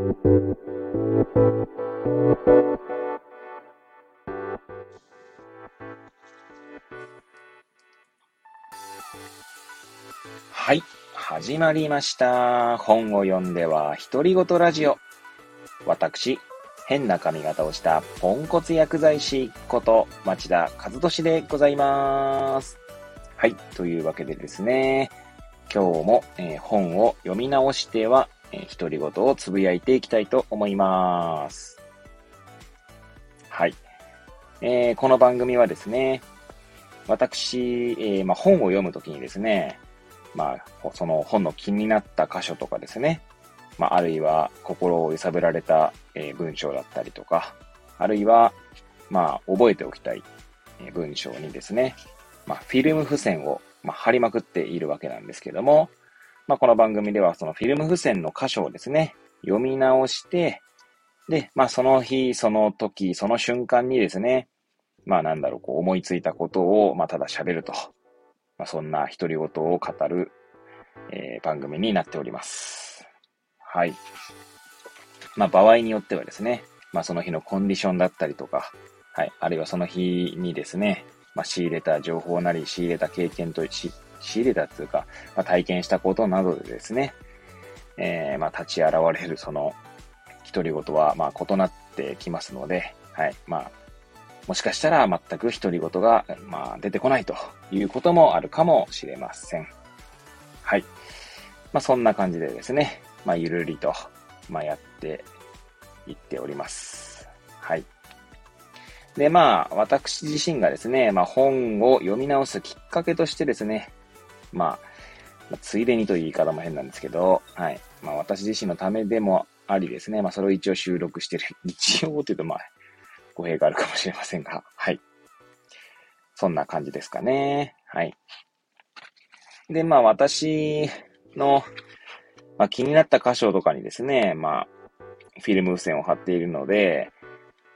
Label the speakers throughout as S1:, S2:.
S1: はい。始まりました。本を読んでは独り言ラジオ。私、変な髪型をしたポンコツ薬剤師こと町田和俊でございます。はい。というわけでですね、今日も、えー、本を読み直しては、えー、独り言をつぶやいていきたいと思います。はい。えー、この番組はですね、私、えー、まあ、本を読むときにですね、まあ、その本の気になった箇所とかですね、まあ、あるいは心を揺さぶられた、えー、文章だったりとか、あるいは、まあ、覚えておきたい、え文章にですね、まあ、フィルム付箋を、まあ、貼りまくっているわけなんですけども、まあ、この番組ではそのフィルム付箋の箇所をですね、読み直して、で、まあ、その日、その時、その瞬間にですね、まあ、なんだろう、こう思いついたことを、まあ、ただ喋ると。まあ、そんな独り言を語る、えー、番組になっております。はい。まあ、場合によってはですね、まあ、その日のコンディションだったりとか、はい。あるいはその日にですね、まあ、仕入れた情報なり、仕入れた経験とし、仕入れたというか、まあ、体験したことなどでですね、えー、まあ、立ち現れるその、独り言は、ま、異なってきますので、はい。まあ、もしかしたら全く独り言が、まあ、出てこないということもあるかもしれません。はい。まあ、そんな感じでですね、まあ、ゆるりと、まあ、やっていっております。はい。で、まあ、私自身がですね、まあ、本を読み直すきっかけとしてですね、まあ、ついでにという言い方も変なんですけど、はい。まあ、私自身のためでもありですね、まあ、それを一応収録してる。一応というと、まあ、語弊があるかもしれませんが、はい。そんな感じですかね。はい。で、まあ、私の、まあ、気になった箇所とかにですね、まあ、フィルム付箋を貼っているので、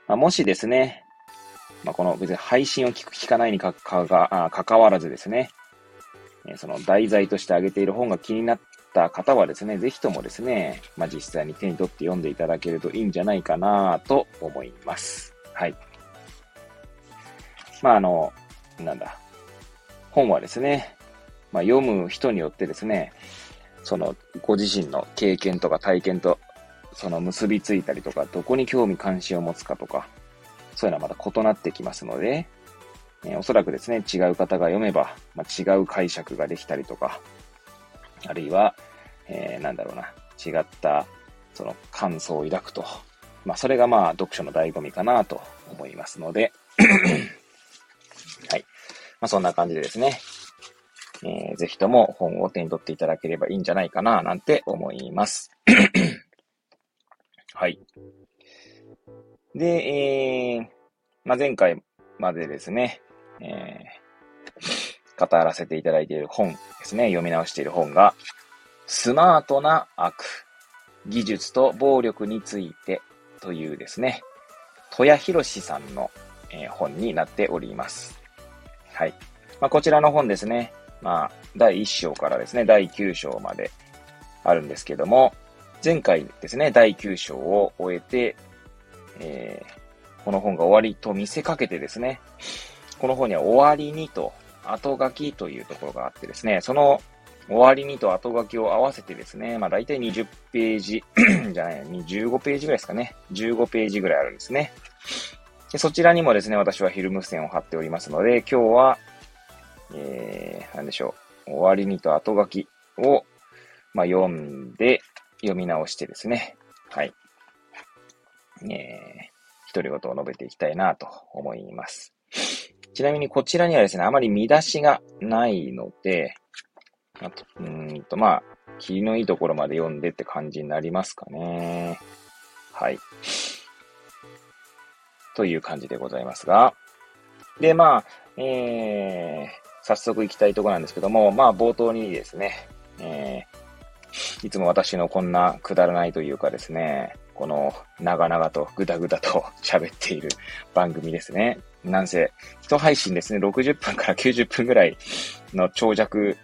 S1: まあ、もしですね、まあ、この別に配信を聞く聞かないにかかが関わらずですね、その題材として挙げている本が気になった方はですね、ぜひともですね、まあ、実際に手に取って読んでいただけるといいんじゃないかなと思います。はい。まあ、あの、なんだ。本はですね、まあ、読む人によってですね、その、ご自身の経験とか体験と、その結びついたりとか、どこに興味関心を持つかとか、そういうのはまた異なってきますので、えおそらくですね、違う方が読めば、まあ、違う解釈ができたりとか、あるいは、えー、なんだろうな、違った、その感想を抱くと。まあ、それがまあ、読書の醍醐味かなと思いますので、はい。まあ、そんな感じでですね、えー、ぜひとも本を手に取っていただければいいんじゃないかな、なんて思います。はい。で、えー、まあ、前回までですね、えー、語らせていただいている本ですね、読み直している本が、スマートな悪、技術と暴力についてというですね、戸谷博さんの、えー、本になっております。はい。まあ、こちらの本ですね、まあ、第1章からですね、第9章まであるんですけども、前回ですね、第9章を終えて、えー、この本が終わりと見せかけてですね、この本には終わりにと後書きというところがあってですね、その終わりにと後書きを合わせてですね、まあ大体20ページ じゃない、15ページぐらいですかね。15ページぐらいあるんですね。でそちらにもですね、私はフィルム付箋を貼っておりますので、今日はえー、なんでしょう、終わりにと後書きを、まあ、読んで、読み直してですね、はい。えー、独り言を述べていきたいなと思います。ちなみにこちらにはですね、あまり見出しがないので、あとうんと、まあ、霧のいいところまで読んでって感じになりますかね。はい。という感じでございますが。で、まあ、えー、早速行きたいところなんですけども、まあ冒頭にですね、えー、いつも私のこんなくだらないというかですね、この長々とぐだぐだと 喋っている番組ですね。なんせ、一配信ですね、60分から90分ぐらいの長尺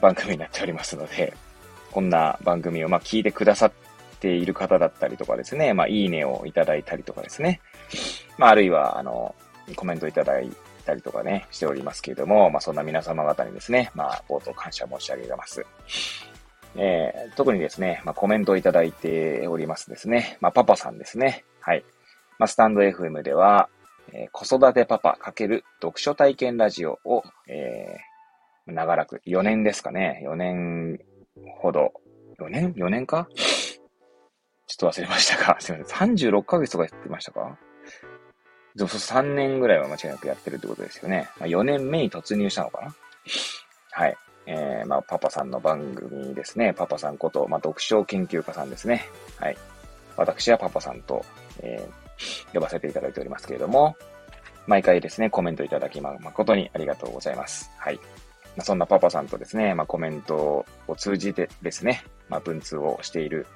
S1: 番組になっておりますので、こんな番組をまあ聞いてくださっている方だったりとかですね、まあ、いいねをいただいたりとかですね、まあ、あるいは、あの、コメントいただいたりとかね、しておりますけれども、まあ、そんな皆様方にですね、まあ、冒頭感謝申し上げます。えー、特にですね、まあ、コメントをいただいておりますですね、まあ、パパさんですね。はい。まあ、スタンド FM では、えー、子育てパパ×読書体験ラジオを、えー、長らく、4年ですかね。4年ほど。4年 ?4 年か？ちょっと忘れましたか すいません。36ヶ月とかやってましたか？でも3年ぐらいは間違いなくやってるってことですよね。まあ、4年目に突入したのかな？はい。えー、まあ、パパさんの番組ですね。パパさんこと、まあ、読書研究家さんですね。はい。私はパパさんと、えー、呼ばせていただいておりますけれども、毎回ですね、コメントいただきま誠にありがとうございます。はい。まあ、そんなパパさんとですね、まあ、コメントを通じてですね、まあ、文通をしている、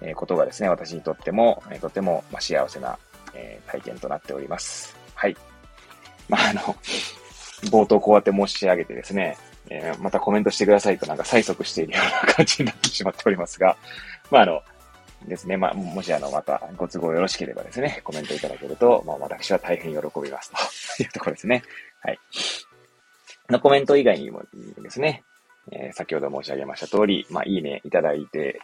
S1: えことがですね、私にとっても、え、とても、ま、幸せなえー、体験となっております。はい。まあ、あの、冒頭こうやって申し上げてですね、えー、またコメントしてくださいとなんか催促しているような感じになってしまっておりますが、まあ、あの、ですね。まあ、もしあの、またご都合よろしければですね、コメントいただけると、まあ、私は大変喜びますというところですね。はい。のコメント以外にもですね、えー、先ほど申し上げました通り、まあ、いいねいただいて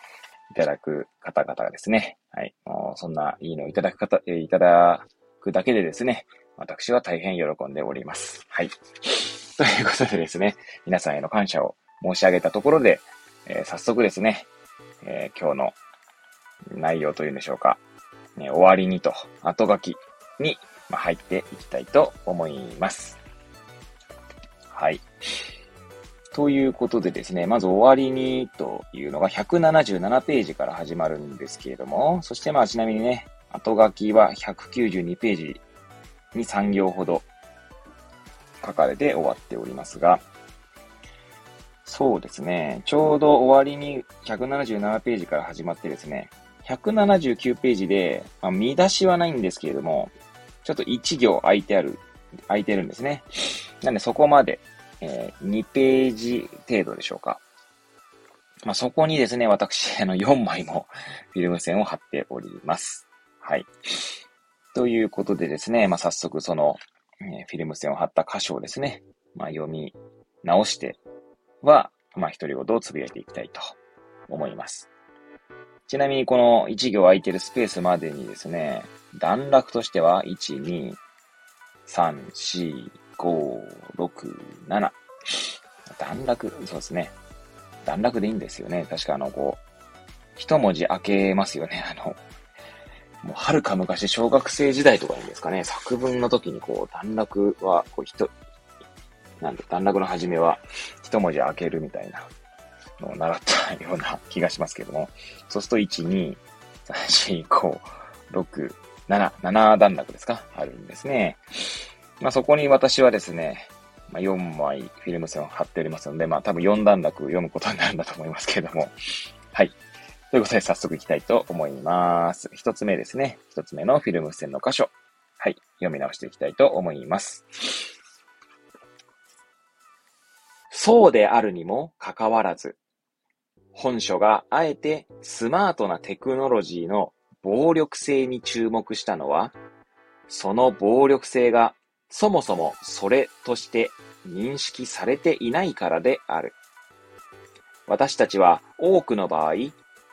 S1: いただく方々がですね、はい。もうそんないいのをいただく方、えいただくだけでですね、私は大変喜んでおります。はい。ということでですね、皆さんへの感謝を申し上げたところで、えー、早速ですね、えー、今日の内容というんでしょうか、ね、終わりにと後書きに、ま入っていきたいと思います。はい。ということでですね、まず終わりにというのが177ページから始まるんですけれども、そしてまあちなみにね、後書きは192ページに3行ほど書かれて終わっておりますが、そうですね、ちょうど終わりに177ページから始まってですね、179ページで、まあ、見出しはないんですけれども、ちょっと1行空いてある、空いてるんですね。なんでそこまでえー、2ページ程度でしょうか。まあ、そこにですね、私、あの、4枚もフィルム線を貼っております。はい。ということでですね、まあ、早速その、え、フィルム線を貼った箇所をですね、まあ、読み直しては、まあ、独り言をつぶやいていきたいと思います。ちなみにこの1行空いてるスペースまでにですね、段落としては、1、2、3、4、5、6、7。段落、そうですね。段落でいいんですよね。確かあの、こう、一文字開けますよね。あの、もう、はるか昔、小学生時代とかいいですかね。作文の時に、こう、段落は、こう、ひと、なんだ、段落の始めは、一文字開けるみたいなのを習ったような気がしますけども。そうすると、1、2、3、4、5、6、7、7段落ですかあるんですね。まあ、そこに私はですね、まあ、4枚フィルム線を貼っておりますので、まあ、多分4段落読むことになるんだと思いますけれども。はい。ということで、早速行きたいと思います。一つ目ですね。一つ目のフィルム線の箇所。はい。読み直していきたいと思います。そうであるにもかかわらず、本書があえてスマートなテクノロジーの暴力性に注目したのは、その暴力性がそもそもそれとして認識されていないからである。私たちは多くの場合、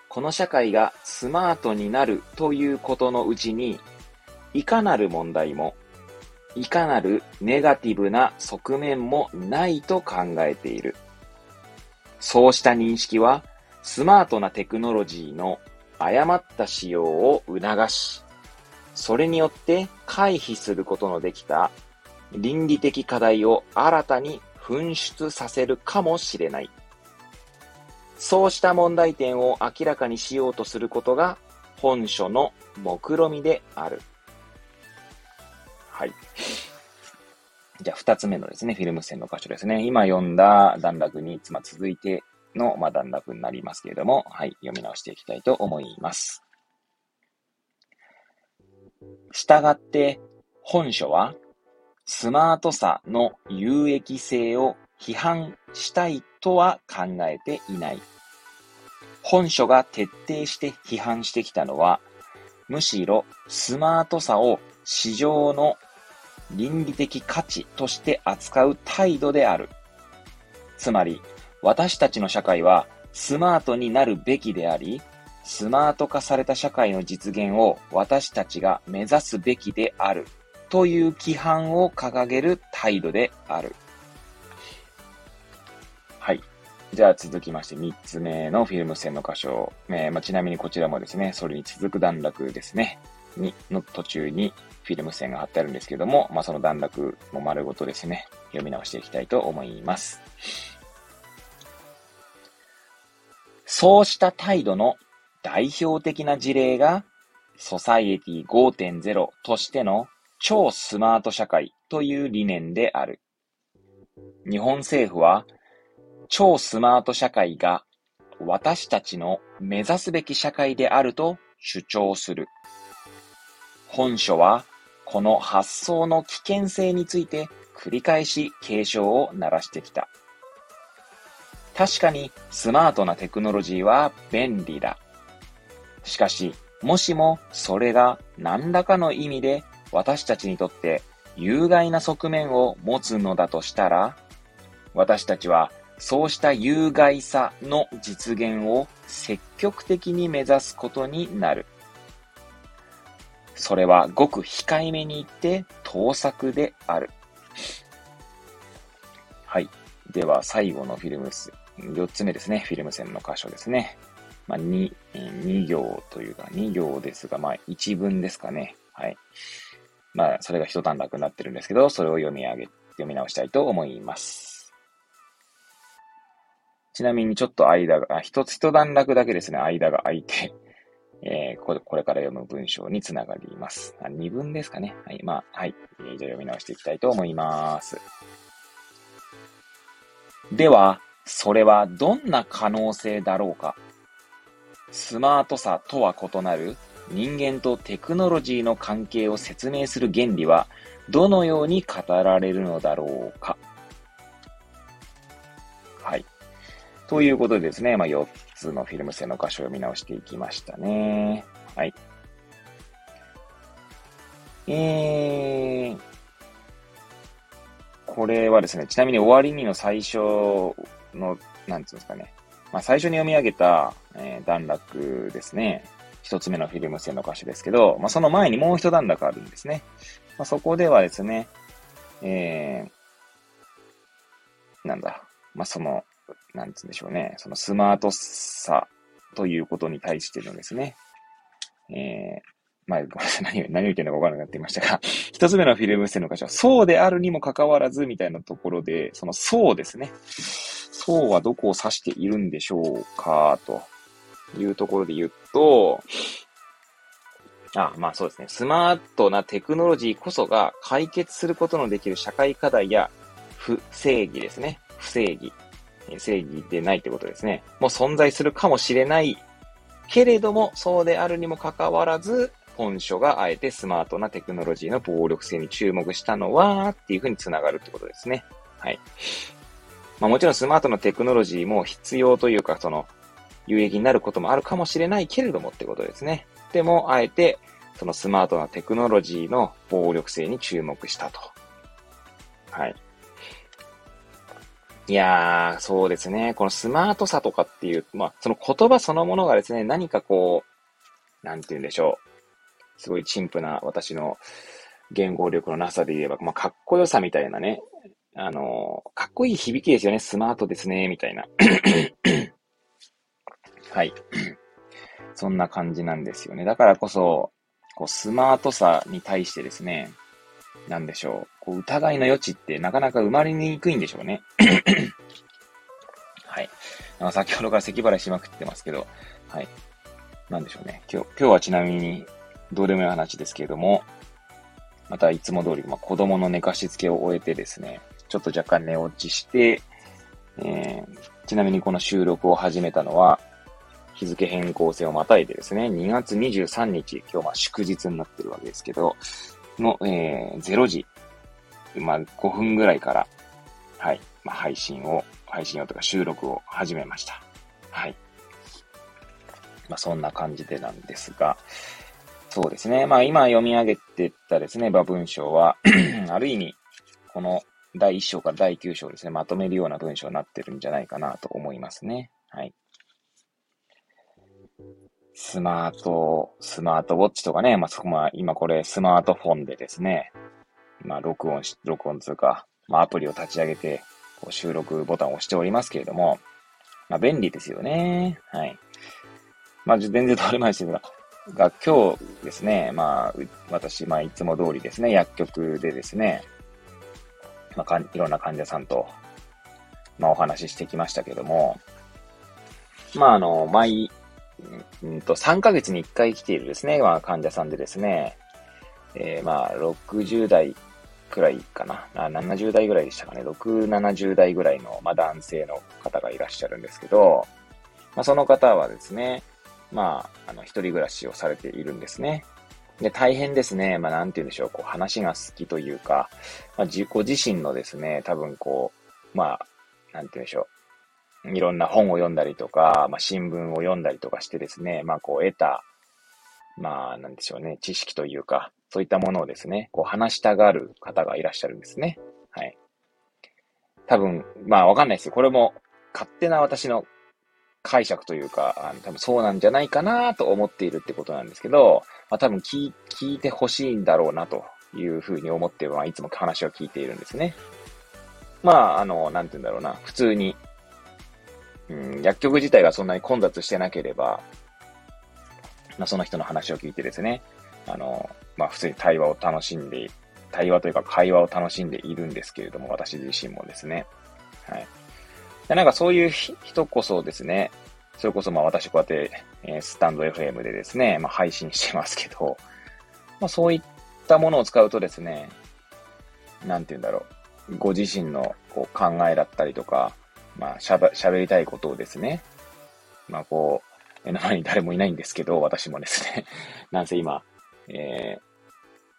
S1: この社会がスマートになるということのうちに、いかなる問題も、いかなるネガティブな側面もないと考えている。そうした認識は、スマートなテクノロジーの誤った使用を促し、それによって回避することのできた倫理的課題を新たに噴出させるかもしれない。そうした問題点を明らかにしようとすることが本書の目論みである。はい。じゃあ、二つ目のですね、フィルム線の箇所ですね。今読んだ段落に、まあ、続いての、まあ、段落になりますけれども、はい、読み直していきたいと思います。したがって、本書は、スマートさの有益性を批判したいとは考えていない。本書が徹底して批判してきたのは、むしろスマートさを市場の倫理的価値として扱う態度である。つまり、私たちの社会はスマートになるべきであり、スマート化された社会の実現を私たちが目指すべきであるという規範を掲げる態度である。じゃあ続きまして3つ目のフィルム線の箇所。えー、まあ、ちなみにこちらもですね、それに続く段落ですね。に、の途中にフィルム線が貼ってあるんですけども、まあ、その段落も丸ごとですね、読み直していきたいと思います。そうした態度の代表的な事例が、ソサイエティ5.0としての超スマート社会という理念である。日本政府は、超スマート社会が私たちの目指すべき社会であると主張する。本書は、この発想の危険性について繰り返し警鐘を鳴らしてきた。確かにスマートなテクノロジーは便利だ。しかし、もしもそれが何らかの意味で私たちにとって有害な側面を持つのだとしたら、私たちはそうした有害さの実現を積極的に目指すことになる。それはごく控えめに言って盗作である。はい。では最後のフィルムス4つ目ですね。フィルム線の箇所ですね。まあ、2、2行というか、2行ですが、まあ、1文ですかね。はい。まあ、それが一段落になってるんですけど、それを読み上げ、読み直したいと思います。ちなみにちょっと間が、一つ一段落だけですね、間が空いて、えー、これこれから読む文章につながります。あ2文ですかね。はい。まあ、はい。えー、じゃあ読み直していきたいと思います。では、それはどんな可能性だろうかスマートさとは異なる人間とテクノロジーの関係を説明する原理はどのように語られるのだろうかということでですね、まあ、4つのフィルム線の箇所を読み直していきましたね。はい。えー、これはですね、ちなみに終わりにの最初の、なんつうんですかね。まあ、最初に読み上げた、えー、段落ですね。一つ目のフィルム線の歌詞ですけど、まあ、その前にもう一段落あるんですね。まあ、そこではですね、えー、なんだ、まあ、その、なんつうんでしょうね。そのスマートさということに対してのですね、えー、まあ、ごめんなさい。何、を言ってるのか分からなくなっていましたが、一つ目のフィルム線の歌詞は、そうであるにもかかわらず、みたいなところで、そのそうですね。そうはどこを指しているんでしょうか、というところで言うと、あ、まあそうですね。スマートなテクノロジーこそが解決することのできる社会課題や不正義ですね。不正義。正義でないってことですね。もう存在するかもしれないけれども、そうであるにもかかわらず、本書があえてスマートなテクノロジーの暴力性に注目したのは、っていうふうにつながるってことですね。はい。まあもちろんスマートなテクノロジーも必要というか、その、有益になることもあるかもしれないけれどもってことですね。でも、あえて、そのスマートなテクノロジーの暴力性に注目したと。はい。いやー、そうですね。このスマートさとかっていう、まあ、その言葉そのものがですね、何かこう、なんて言うんでしょう。すごい陳腐な私の言語力のなさで言えば、まあ、かっこよさみたいなね、あの、かっこいい響きですよね。スマートですね、みたいな。はい。そんな感じなんですよね。だからこそ、こう、スマートさに対してですね、なんでしょう。こう、疑いの余地ってなかなか生まれにくいんでしょうね。はい。なんか先ほどから咳払いしまくってますけど、はい。なんでしょうね。今日、今日はちなみに、どうでもいい話ですけれども、またいつも通り、まあ、子供の寝かしつけを終えてですね、ちょっと若干寝落ちして、えー、ちなみにこの収録を始めたのは、日付変更線をまたいでですね、2月23日、今日は祝日になってるわけですけど、の、えー、0時、まあ、5分ぐらいから、はい、まあ、配信を、配信をとか収録を始めました。はい。まあ、そんな感じでなんですが、そうですね。まあ、今読み上げてたですね、まあ、文章は ある意味、この第1章から第9章ですね、まとめるような文章になってるんじゃないかなと思いますね。はい。スマート、スマートウォッチとかね、まあ、そこま、今これスマートフォンでですね、まあ、録音し、録音というか、まあ、アプリを立ち上げて、こう収録ボタンを押しておりますけれども、まあ、便利ですよね。はい。まあ、全然通り前ですが、が今日ですね、まあ、私、まあ、いつも通りですね、薬局でですね、まあ、かいろんな患者さんと、まあ、お話ししてきましたけども、まあ、あの、毎、うんと、3ヶ月に1回来ているですね、まあ、患者さんでですね、えー、まあ、60代くらいかな。70代ぐらいでしたかね。6、70代ぐらいの、まあ、男性の方がいらっしゃるんですけど、まあ、その方はですね、まあ、あの、一人暮らしをされているんですね。で、大変ですね。まあ、なんて言うんでしょう。こう、話が好きというか、まあ、自己自身のですね、多分こう、まあ、なんて言うんでしょう。いろんな本を読んだりとか、まあ、新聞を読んだりとかしてですね、まあ、こう、得た、まあ、なんでしょうね、知識というか、そういったものをですね、こう話したがる方がいらっしゃるんですね。はい。多分、まあわかんないですよ。これも勝手な私の解釈というか、あの多分そうなんじゃないかなと思っているってことなんですけど、まあ多分聞聞いてほしいんだろうなというふうに思って、まあいつも話を聞いているんですね。まあ、あの、なんて言うんだろうな、普通に、うん、薬局自体がそんなに混雑してなければ、まあその人の話を聞いてですね、あの、まあ普通に対話を楽しんで、対話というか会話を楽しんでいるんですけれども、私自身もですね。はい。でなんかそういう人こそですね、それこそまあ私こうやって、えー、スタンド FM でですね、まあ配信してますけど、まあそういったものを使うとですね、なんて言うんだろう、ご自身のこう考えだったりとか、まあ喋喋りたいことをですね、まあこう、目の前に誰もいないんですけど、私もですね、なんせ今、え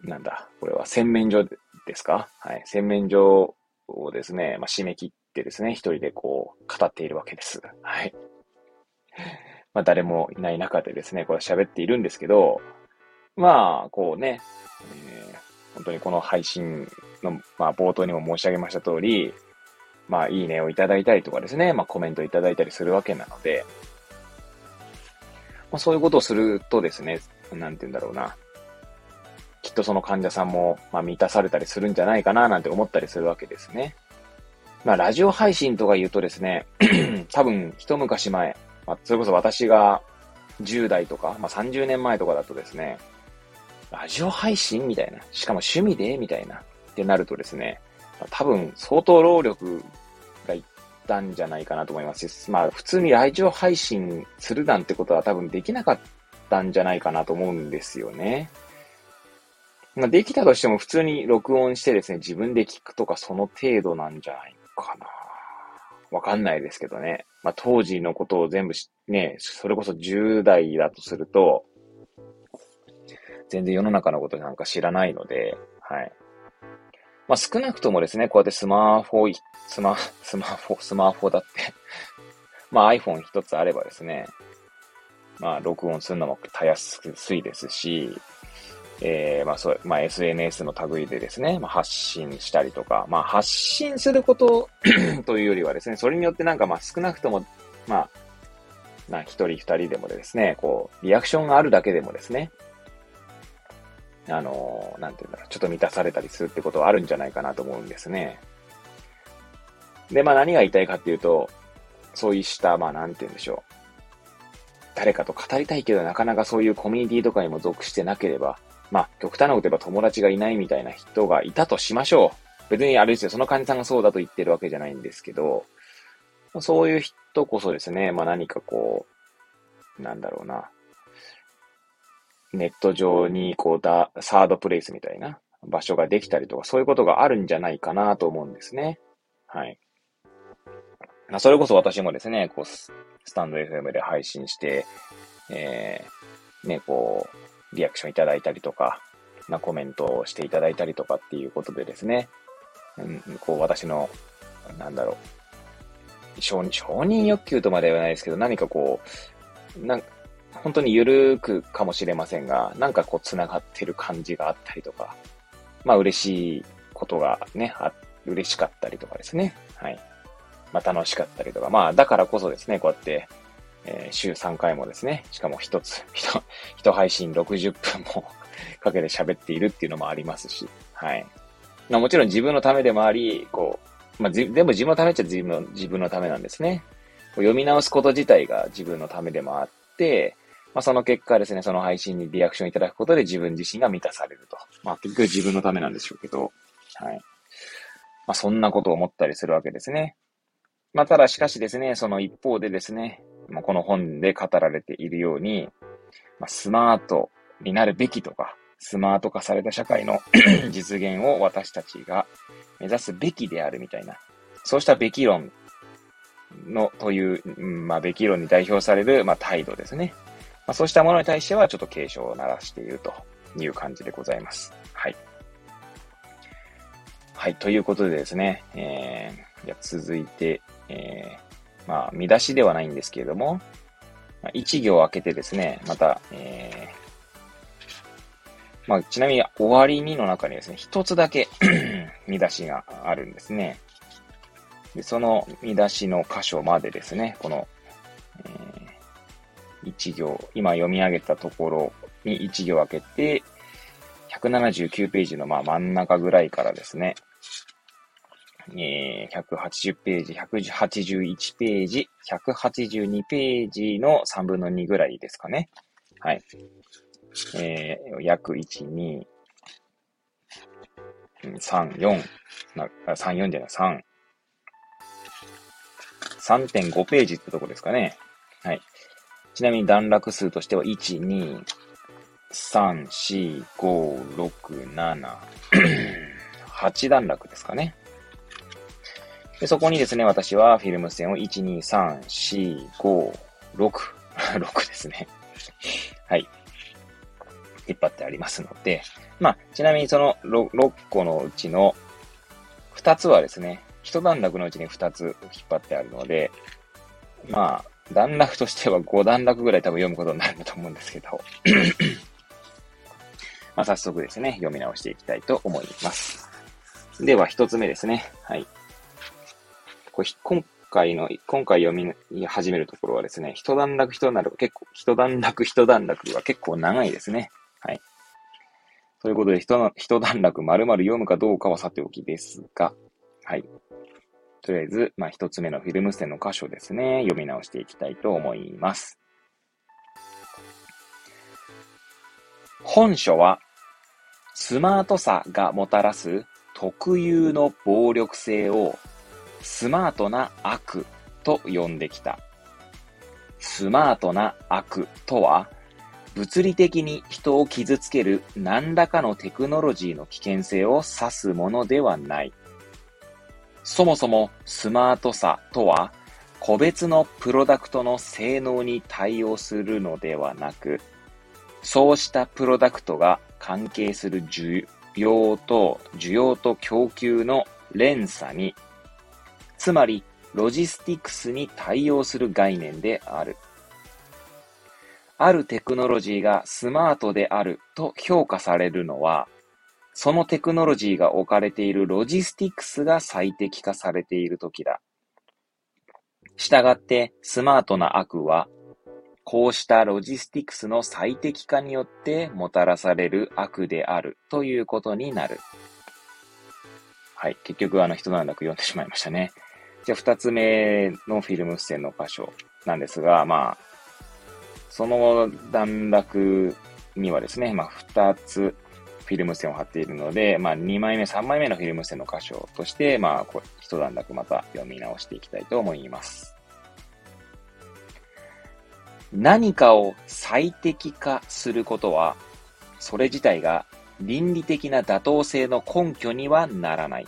S1: ー、なんだ、これは洗面所ですか？はい。洗面所をですね、まあ、締め切ってですね、一人でこう、語っているわけです。はい。まあ、誰もいない中でですね、これ喋っているんですけど、まあ、こうね、えー、本当にこの配信の、まあ、冒頭にも申し上げました通り、まあ、いいねをいただいたりとかですね、まあ、コメントいただいたりするわけなので、まあ、そういうことをするとですね、なんて言うんだろうな、きっとその患者さんも、まあ、満たされたりするんじゃないかななんて思ったりするわけですね。まあ、ラジオ配信とか言うとですね、多分一昔前、まあ、それこそ私が10代とか、まあ、30年前とかだとですね、ラジオ配信みたいな、しかも趣味でみたいな、ってなるとですね、多分相当労力がいったんじゃないかなと思いますし、まあ普通にラジオ配信するなんてことは多分できなかったんじゃないかなと思うんですよね。まあ、できたとしても普通に録音してですね、自分で聞くとかその程度なんじゃないかな。わかんないですけどね。まあ、当時のことを全部ね、それこそ10代だとすると、全然世の中のことなんか知らないので、はい。まあ、少なくともですね、こうやってスマホ、スマ、スマホ、スマホだって。まあ iPhone 一つあればですね、まあ録音するのもたやすいですし、えー、まあそう、まあ SNS の類でですね、まあ発信したりとか、まあ発信すること というよりはですね、それによってなんかまあ少なくとも、まあ、まあ一人二人でもですね、こう、リアクションがあるだけでもですね、あの、なんていうんだろう、ちょっと満たされたりするってことはあるんじゃないかなと思うんですね。で、まあ何が言いたいかっていうと、そういった、まあなんて言うんでしょう。誰かと語りたいけどなかなかそういうコミュニティとかにも属してなければ、まあ、極端なこと言えば友達がいないみたいな人がいたとしましょう。別にあれですよ、その患者さんがそうだと言ってるわけじゃないんですけど、そういう人こそですね、まあ何かこう、なんだろうな、ネット上にこうだ、サードプレイスみたいな場所ができたりとか、そういうことがあるんじゃないかなと思うんですね。はい。それこそ私もですね、こう、スタンド FM で配信して、えー、ね、こう、リアクションいただいたりとか、なコメントをしていただいたりとかっていうことでですね、うん、こう私の、なんだろう、承認、承認欲求とまではないですけど、何かこう、な本当に緩くかもしれませんが、なんかこう繋がってる感じがあったりとか、まあ嬉しいことがね、あ嬉しかったりとかですね。はい。まあ楽しかったりとか、まあだからこそですね、こうやって、えー、週3回もですね、しかも一つ、一、一配信60分も かけて喋っているっていうのもありますし、はい。まあもちろん自分のためでもあり、こう、まあ全部自分のためっちゃ自分の、自分のためなんですね。読み直すこと自体が自分のためでもあって、まあ、その結果ですね、その配信にリアクションいただくことで自分自身が満たされると。まあ、結局自分のためなんでしょうけど、はい。まあ、そんなことを思ったりするわけですね。まあ、ただしかしですね、その一方でですね、まあ、この本で語られているように、まあ、スマートになるべきとか、スマート化された社会の 実現を私たちが目指すべきであるみたいな、そうしたべき論の、という、うんまあ、べき論に代表される、まあ、態度ですね。まあ、そうしたものに対しては、ちょっと警鐘を鳴らしているという感じでございます。はい。はい、ということでですね、えー、じゃ続いて、えー、まあ、見出しではないんですけれども、まあ、一行開けてですね、また、えー、まあ、ちなみに終わりにの中にですね、一つだけ 見出しがあるんですね。で、その見出しの箇所までですね、この、えー、一行、今読み上げたところに一行開けて、179ページのまあ真ん中ぐらいからですね、えー、180ページ、181ページ、182ページの3分の2ぐらいですかね。はい。えー、約1、2、3、4、3、4じゃない、3、3.5ページってとこですかね。はい。ちなみに段落数としては、1、2、3、4、5、6、7、8段落ですかね。で、そこにですね、私はフィルム線を1、2、3、4、5、6、6ですね。はい。引っ張ってありますので、まあ、ちなみにその 6, 6個のうちの2つはですね、一段落のうちに2つ引っ張ってあるので、まあ、段落としては5段落ぐらい多分読むことになるんだと思うんですけど まあ、早速ですね、読み直していきたいと思います。では、一つ目ですね。はい。これ今回の、今回読み始めるところはですね、一段落一段落、結構、一段落一段落は結構長いですね。はい。ということで、一一段落丸々読むかどうかはさておきですが、はい。とりあえず、まあ、一つ目のフィルム線の箇所ですね、読み直していきたいと思います。本書は、スマートさがもたらす特有の暴力性をスマートな悪と呼んできた。スマートな悪とは、物理的に人を傷つける何らかのテクノロジーの危険性を指すものではない。そもそもスマートさとは、個別のプロダクトの性能に対応するのではなく、そうしたプロダクトが関係する需要と、需要と供給の連鎖に、つまりロジスティクスに対応する概念である。あるテクノロジーがスマートであると評価されるのは、そのテクノロジーが置かれているロジスティクスが最適化されているときだ。したがって、スマートな悪は、こうしたロジスティクスの最適化によってもたらされる悪であるということになる。はい。結局、あの、一段落読んでしまいましたね。じゃあ、二つ目のフィルム付箋の箇所なんですが、まあ、その段落にはですね、まあ、二つフィルム線を貼っているので、まあ、2枚目、3枚目のフィルム線の箇所として、まあ、こ一段落また読み直していきたいと思います。何かを最適化することは、それ自体が倫理的な妥当性の根拠にはならない。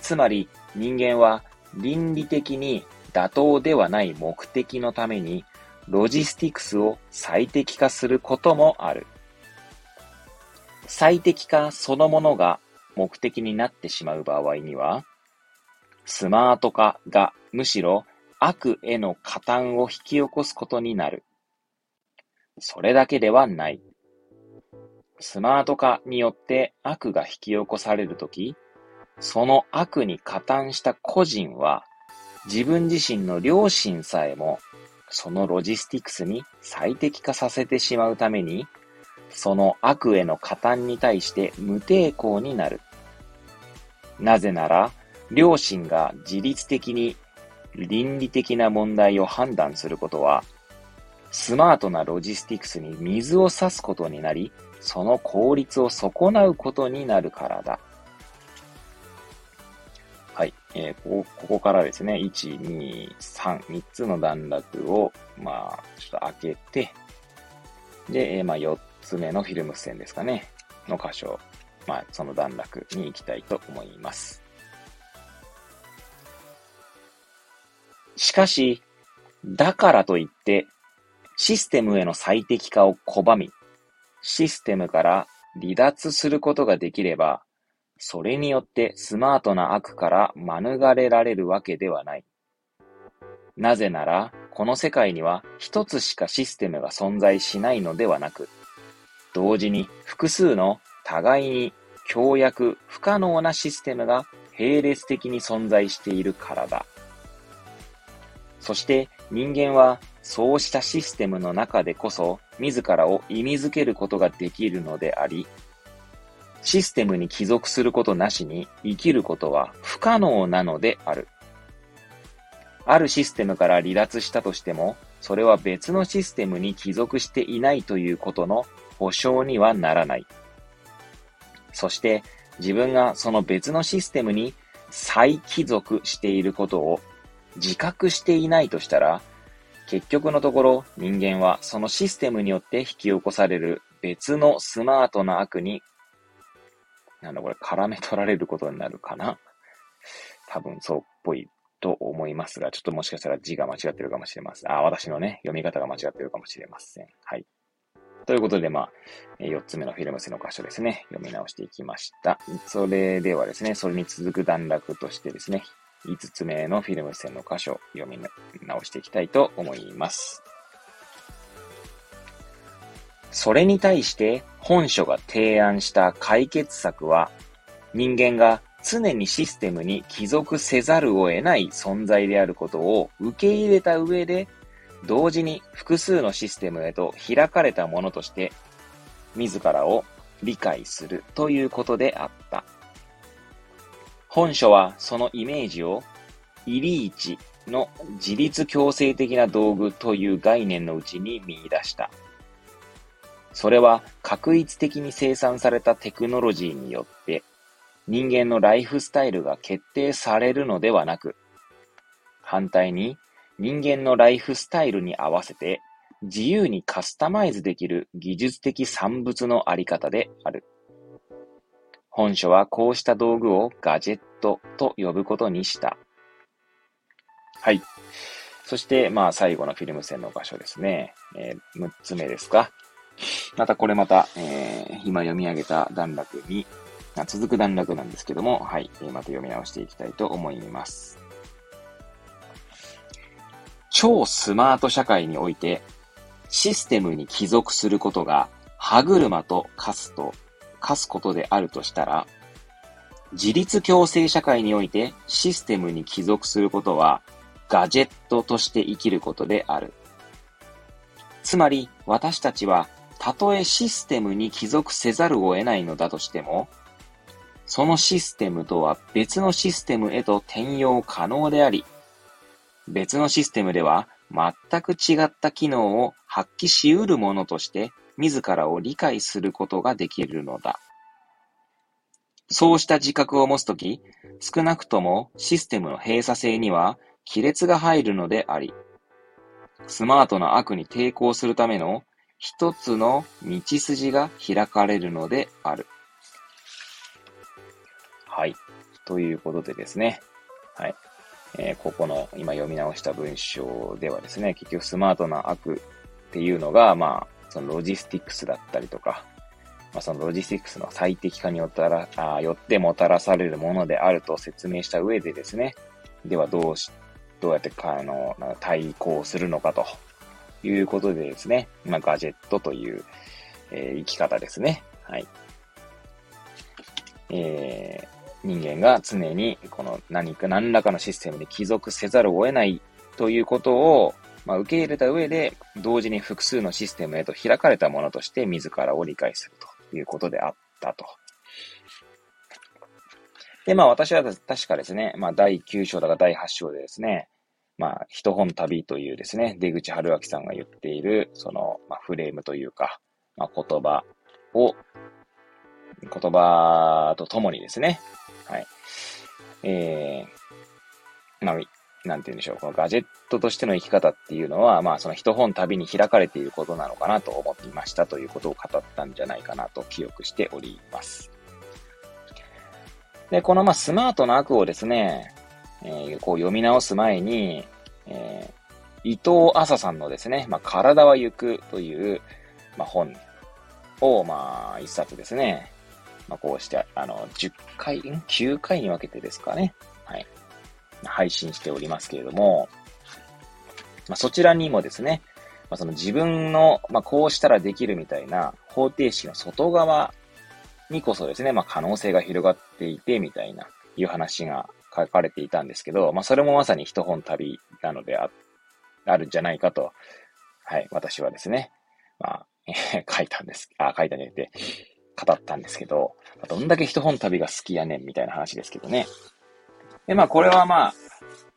S1: つまり人間は倫理的に妥当ではない目的のためにロジスティクスを最適化することもある。最適化そのものが目的になってしまう場合には、スマート化がむしろ悪への加担を引き起こすことになる。それだけではない。スマート化によって悪が引き起こされるとき、その悪に加担した個人は、自分自身の良心さえも、そのロジスティクスに最適化させてしまうために、その悪への加担に対して無抵抗になる。なぜなら、両親が自律的に倫理的な問題を判断することは、スマートなロジスティクスに水を差すことになり、その効率を損なうことになるからだ。はい。えー、ここ、こからですね、1、2、3、3つの段落を、まあ、ちょっと開けて、で、えー、まあ、つ目のフィルム線ですかね、の箇所、まあ、その段落に行きたいと思います。しかし、だからといって、システムへの最適化を拒み、システムから離脱することができれば、それによってスマートな悪から免れられるわけではない。なぜなら、この世界には一つしかシステムが存在しないのではなく、同時に複数の互いに協約不可能なシステムが並列的に存在しているからだ。そして人間はそうしたシステムの中でこそ自らを意味づけることができるのであり、システムに帰属することなしに生きることは不可能なのである。あるシステムから離脱したとしても、それは別のシステムに帰属していないということの保証にはならない。そして自分がその別のシステムに再帰属していることを自覚していないとしたら、結局のところ人間はそのシステムによって引き起こされる別のスマートな悪に、なんだこれ、絡め取られることになるかな？多分そうっぽいと思いますが、ちょっともしかしたら字が間違ってるかもしれません。あ、私のね、読み方が間違ってるかもしれません。はい。ということで、まあ、4つ目のフィルムスの箇所ですね、読み直していきました。それではですね、それに続く段落としてですね、5つ目のフィルム線の箇所、読み直していきたいと思います。それに対して本書が提案した解決策は、人間が常にシステムに帰属せざるを得ない存在であることを受け入れた上で、同時に複数のシステムへと開かれたものとして、自らを理解するということであった。本書はそのイメージをイリーチの自律強制的な道具という概念のうちに見出した。それは確一的に生産されたテクノロジーによって人間のライフスタイルが決定されるのではなく、反対に人間のライフスタイルに合わせて自由にカスタマイズできる技術的産物のあり方である。本書はこうした道具をガジェットと呼ぶことにした。はい。そして、まあ、最後のフィルム線の場所ですね。えー、6つ目ですか。またこれまた、えー、今読み上げた段落に、続く段落なんですけども、はい、え、また読み直していきたいと思います。超スマート社会において、システムに帰属することが歯車と化すと課すことであるとしたら、自立共生社会においてシステムに帰属することはガジェットとして生きることである。つまり私たちはたとえシステムに帰属せざるを得ないのだとしても、そのシステムとは別のシステムへと転用可能であり、別のシステムでは全く違った機能を発揮し得るものとして自らを理解することができるのだ。そうした自覚を持つとき、少なくともシステムの閉鎖性には亀裂が入るのであり、スマートな悪に抵抗するための一つの道筋が開かれるのである。はい。ということでですね。はい。えー、ここの今読み直した文章ではですね、結局スマートな悪っていうのが、まあ、そのロジスティックスだったりとか、まあ、そのロジスティックスの最適化によったらあよってもたらされるものであると説明した上でですね、ではどうし、どうやってかあの対抗するのかということでですね、まあ、ガジェットという、えー、生き方ですね。はい。えー、人間が常にこの何か何らかのシステムに帰属せざるを得ないということを、まあ、受け入れた上で、同時に複数のシステムへと開かれたものとして自らを理解するということであったと。で、まあ私は確かですね、まあ第9章だか第8章でですね、まあ一本旅というですね、出口春明さんが言っている、その、まあ、フレームというか、まあ、言葉を、言葉とともにですね、はい。えー、まあ、なんて言うんでしょう、このガジェットとしての生き方っていうのは、まあその一本旅に開かれていることなのかなと思っていましたということを語ったんじゃないかなと記憶しております。で、このまあスマートな悪をですね、えー、こう読み直す前に、えー、伊藤麻さんのですね、まあ体は行くという、まあ、本を、まあ一冊ですね、まあこうして、あの、10回、9回に分けてですかね。はい。配信しておりますけれども、まあ、そちらにもですね、まあ、その自分の、まあ、こうしたらできるみたいな方程式の外側にこそですね、まあ、可能性が広がっていて、みたいな、いう話が書かれていたんですけど、まあ、それもまさに一本旅なのであ、あるんじゃないかと、はい、私はですね、まあ、書いたんです。あ、書いたねって、語ったんですけど、どんだけ一本旅が好きやねんみたいな話ですけどね。で、まあ、これはまあ、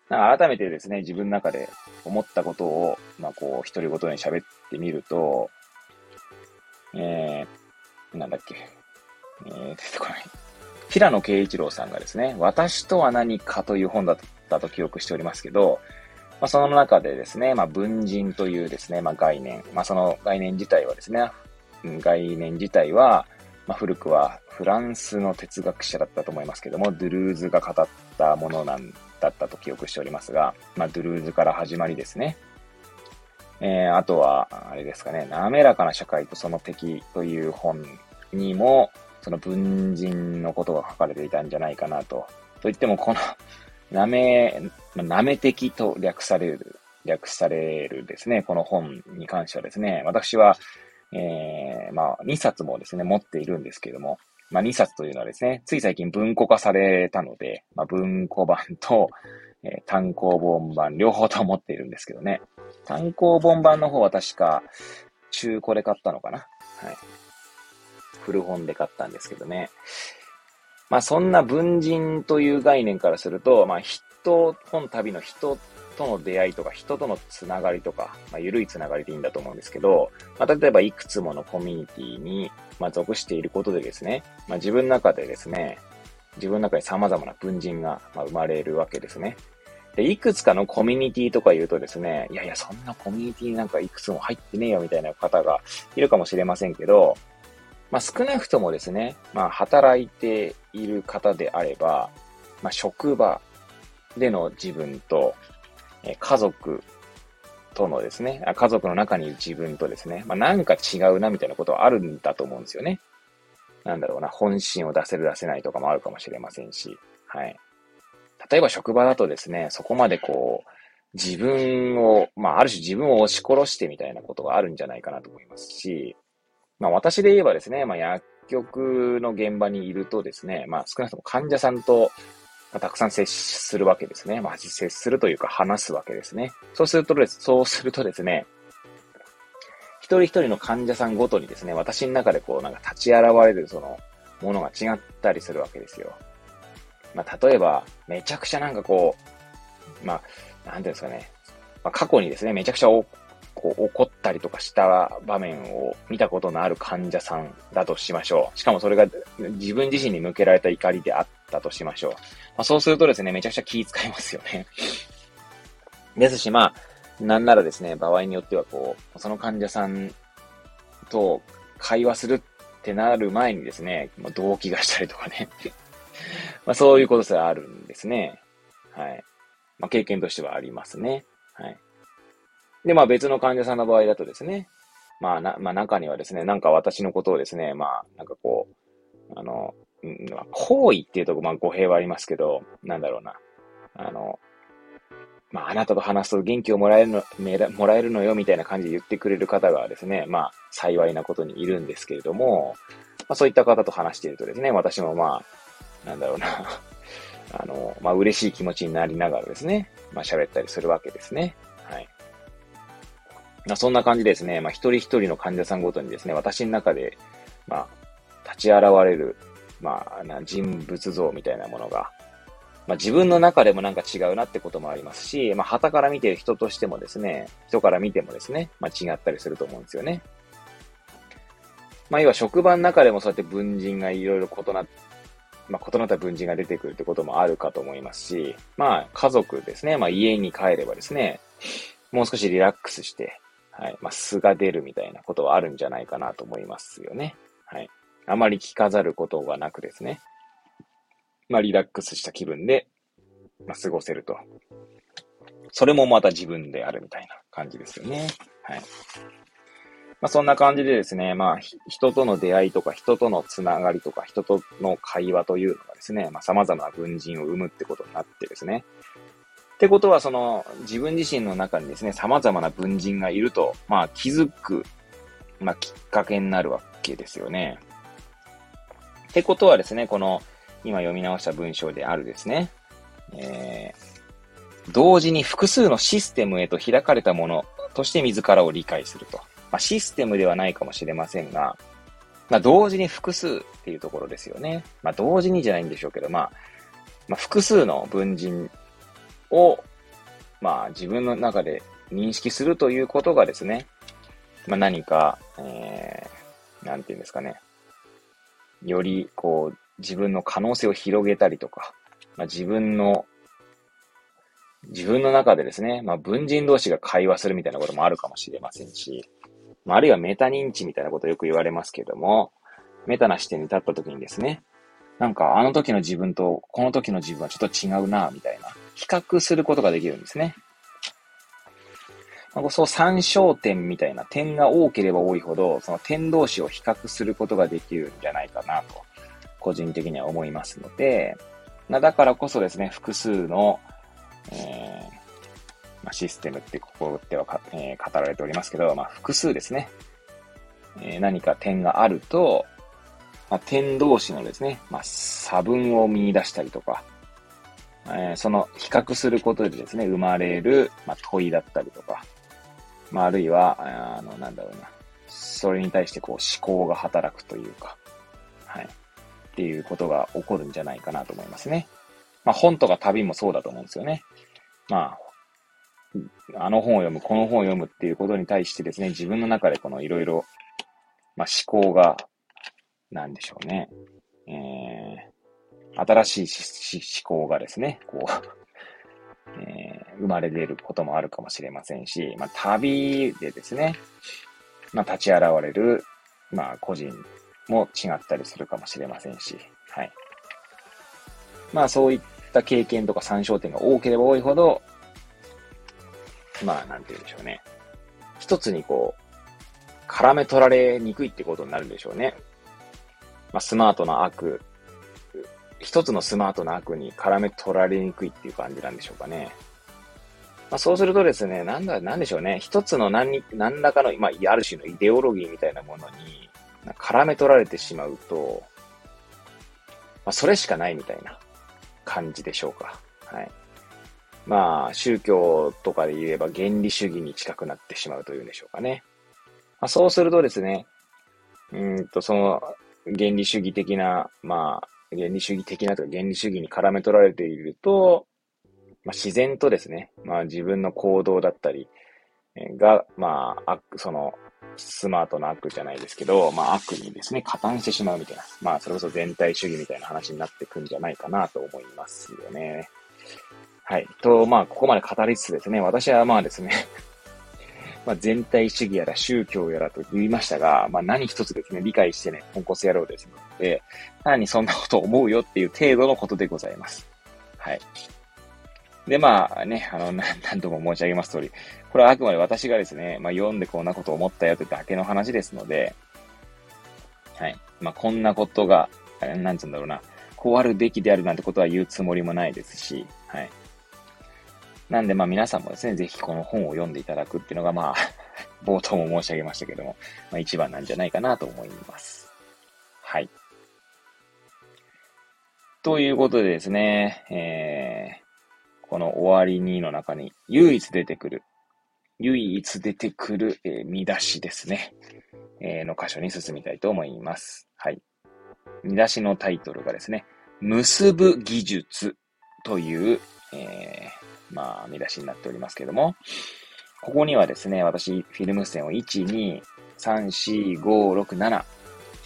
S1: なんか改めてですね、自分の中で思ったことを、まあ、こう、一人ごとに喋ってみると、えー、なんだっけ、えー、出てこない。平野慶一郎さんがですね、私とは何かという本だったと記憶しておりますけど、まあ、その中でですね、まあ、文人というですね、まあ、概念、まあ、その概念自体はですね、概念自体は、まあ、古くはフランスの哲学者だったと思いますけども、ドゥルーズが語ったものなんだったと記憶しておりますが、まあ、ドゥルーズから始まりですね。えー、あとは、あれですかね、滑らかな社会とその敵という本にも、その文人のことが書かれていたんじゃないかなと。と言っても、この、なめ、なめ的と略される、略されるですね、この本に関してはですね、私は、えー、まあ、2冊もですね、持っているんですけども、まあ、2冊というのはですね、つい最近文庫化されたので、まあ、文庫版と、えー、単行本版、両方と持っているんですけどね。単行本版の方は確か、中古で買ったのかな？はい。古本で買ったんですけどね。まあそんな文人という概念からすると、まあ人、本旅の人との出会いとか、人とのつながりとか、まあ、緩いつながりでいいんだと思うんですけど、まあ、例えばいくつものコミュニティに、まあ、属していることでですね、まあ、自分の中でですね、自分の中で様々な文人が、まあ、生まれるわけですね。で、いくつかのコミュニティとか言うとですね、いやいや、そんなコミュニティなんかいくつも入ってねえよみたいな方がいるかもしれませんけど、まあ、少なくともですね、まあ、働いている方であれば、まあ、職場での自分と、え家族とのですね、家族の中に自分とですね、まあ、なんか違うなみたいなことはあるんだと思うんですよね。なんだろうな、本心を出せる出せないとかもあるかもしれませんし、はい。例えば職場だとですね、そこまでこう、自分を、まあ、ある種自分を押し殺してみたいなことがあるんじゃないかなと思いますし、まあ、私で言えばですね、まあ、薬局の現場にいるとですね、まあ、少なくとも患者さんとまあ、たくさん接するわけですね。まあ、接するというか話すわけですね。そうするとです、そうするとですね、一人一人の患者さんごとにですね、私の中でこう、なんか立ち現れるその、ものが違ったりするわけですよ。まあ、例えば、めちゃくちゃなんかこう、まあ、なんていうんですかね、まあ、過去にですね、めちゃくちゃおこう怒ったりとかした場面を見たことのある患者さんだとしましょう。しかもそれが自分自身に向けられた怒りであったとしましょう。まあ、そうするとですね、めちゃくちゃ気遣いますよね。ですし、まあ、なんならですね、場合によってはこう、その患者さんと会話するってなる前にですね、まあ、動機がしたりとかね。まあそういうことすらあるんですね。はい。まあ経験としてはありますね。はい。で、まあ別の患者さんの場合だとですね、まあな、まあ中にはですね、なんか私のことをですね、まあなんかこう、あの、行為っていうとこ、まあ語弊はありますけど、なんだろうな。あの、まあ、あなたと話すと元気をもらえるの、もらえるのよみたいな感じで言ってくれる方がですね、まあ、幸いなことにいるんですけれども、まあ、そういった方と話しているとですね、私もまあ、なんだろうな あの、まあ、嬉しい気持ちになりながらですね、まあ、喋ったりするわけですね。はい。まあ、そんな感じですね、まあ、一人一人の患者さんごとにですね、私の中で、まあ、立ち現れる、まあ、な人物像みたいなものが、まあ、自分の中でもなんか違うなってこともありますし、まあ、旗から見てる人としてもですね、人から見てもですね、まあ、違ったりすると思うんですよね。まあ、要は職場の中でもそうやって文人がいろいろ異なっまあ、異なった文人が出てくるってこともあるかと思いますし、まあ、家族ですね、まあ、家に帰ればですね、もう少しリラックスして、はい、まあ、素が出るみたいなことはあるんじゃないかなと思いますよね。はい。あまり着飾ることがなくですね、まあ、リラックスした気分で、まあ、過ごせると。それもまた自分であるみたいな感じですよね。はい。まあ、そんな感じでですね、まあ、人との出会いとか、人とのつながりとか、人との会話というのがですね、まあ、様々な文人を生むってことになってですね。ってことは、その、自分自身の中にですね、様々な文人がいると、まあ、気づく、まあ、きっかけになるわけですよね。ってことはですね、この、今読み直した文章であるですね、えー、同時に複数のシステムへと開かれたものとして自らを理解すると。まあ、システムではないかもしれませんが、まあ、同時に複数っていうところですよね。まあ、同時にじゃないんでしょうけど、まあ、まあ、複数の文人を、まあ、自分の中で認識するということがですね、まあ、何か、えー、なんていうんですかね、より、こう、自分の可能性を広げたりとか、まあ、自分の自分の中でですね、まあ、文人同士が会話するみたいなこともあるかもしれませんし、まあ、あるいはメタ認知みたいなことよく言われますけども、メタな視点に立った時にですね、なんかあの時の自分とこの時の自分はちょっと違うな、みたいな、比較することができるんですね。まあ、そう参照点みたいな点が多ければ多いほど、その点同士を比較することができるんじゃないかなと、個人的には思いますので、まあ、だからこそですね、複数の、えーまあ、システムってここではえー、語られておりますけど、まあ、複数ですね。えー、何か点があると、まあ、点同士のですね、まあ、差分を見出したりとか、えー、その比較することでですね、生まれる、まあ、問いだったりとか、まあ、あるいは、あの、なんだろうな、それに対してこう思考が働くというか、はい。っていうことが起こるんじゃないかなと思いますね。まあ、本とか旅もそうだと思うんですよね。まあ、あの本を読む、この本を読むっていうことに対してですね、自分の中でこのいろいろ、まあ、思考が、なんでしょうね。えー、新しい思考がですね、こうえー、生まれ出ることもあるかもしれませんし、まあ、旅でですね、まあ、立ち現れる、まあ、個人も違ったりするかもしれませんし、はい。まあ、そういった経験とか参照点が多ければ多いほど、まあ、なんて言うんでしょうね。一つにこう、絡め取られにくいってことになるんでしょうね。まあ、スマートな悪、一つのスマートな悪に絡め取られにくいっていう感じなんでしょうかね。まあ、そうするとですね、なんだ、なんでしょうね。一つの何何らかの、まあ、ある種のイデオロギーみたいなものに絡め取られてしまうと、まあ、それしかないみたいな感じでしょうか。はい。まあ、宗教とかで言えば原理主義に近くなってしまうというんでしょうかね。まあ、そうするとですね、うんと、その原理主義的な、まあ、原理主義的なとか原理主義に絡め取られていると、まあ、自然とですね、まあ自分の行動だったりが、まあ、その、スマートな悪じゃないですけど、まあ悪にですね、加担してしまうみたいな、まあそれこそ全体主義みたいな話になってくんじゃないかなと思いますよね。はい。と、まあ、ここまで語りつつですね、私はまあですねまあ、全体主義やら宗教やらと言いましたが、まあ、何一つですね、理解してね、ポンコツ野郎ですので、単にそんなこと思うよっていう程度のことでございます。はい。で、まあね、あの、何度も申し上げます通り、これはあくまで私がですね、まあ、読んでこんなこと思ったよってだけの話ですので、はい。まあ、こんなことが、なんつうんだろうな、こうあるべきであるなんてことは言うつもりもないですし、はい。なんでまあ皆さんもですね、ぜひこの本を読んでいただくっていうのがまあ、冒頭も申し上げましたけども、まあ一番なんじゃないかなと思います。はい。ということでですね、えー、この終わりにの中に唯一出てくる、唯一出てくる、えー、見出しですね、えー、の箇所に進みたいと思います。はい。見出しのタイトルがですね、結ぶ技術という、えー、まあ、見出しになっておりますけども、ここにはですね、私、フィルム線を1、2、3、4、5、6、7、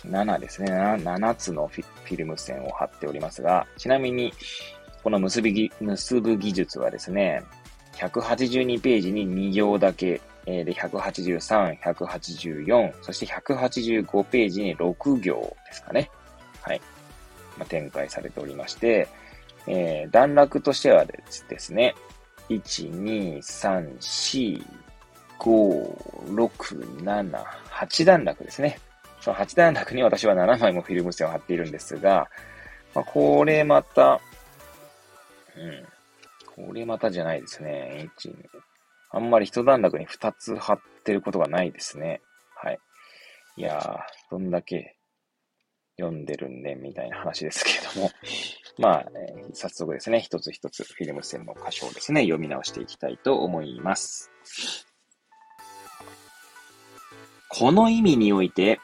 S1: 7ですね。7, つのフィルム線を貼っておりますが、ちなみに、この結び、結ぶ技術はですね、182ページに2行だけ、えで、183、184、そして185ページに6行ですかね。はい。まあ、展開されておりまして、えー、段落としてはですね、1、2、3、4、5、6、7、8段落ですね。その8段落に私は7枚もフィルム線を貼っているんですが、まあ、これまた、うん、これまたじゃないですね。1、2、あんまり一段落に2つ貼ってることがないですね。はい。いやー、どんだけ読んでるんで、みたいな話ですけれども。まあ、えー、早速ですね、一つ一つフィルム線の箇所をですね、読み直していきたいと思います。この意味において、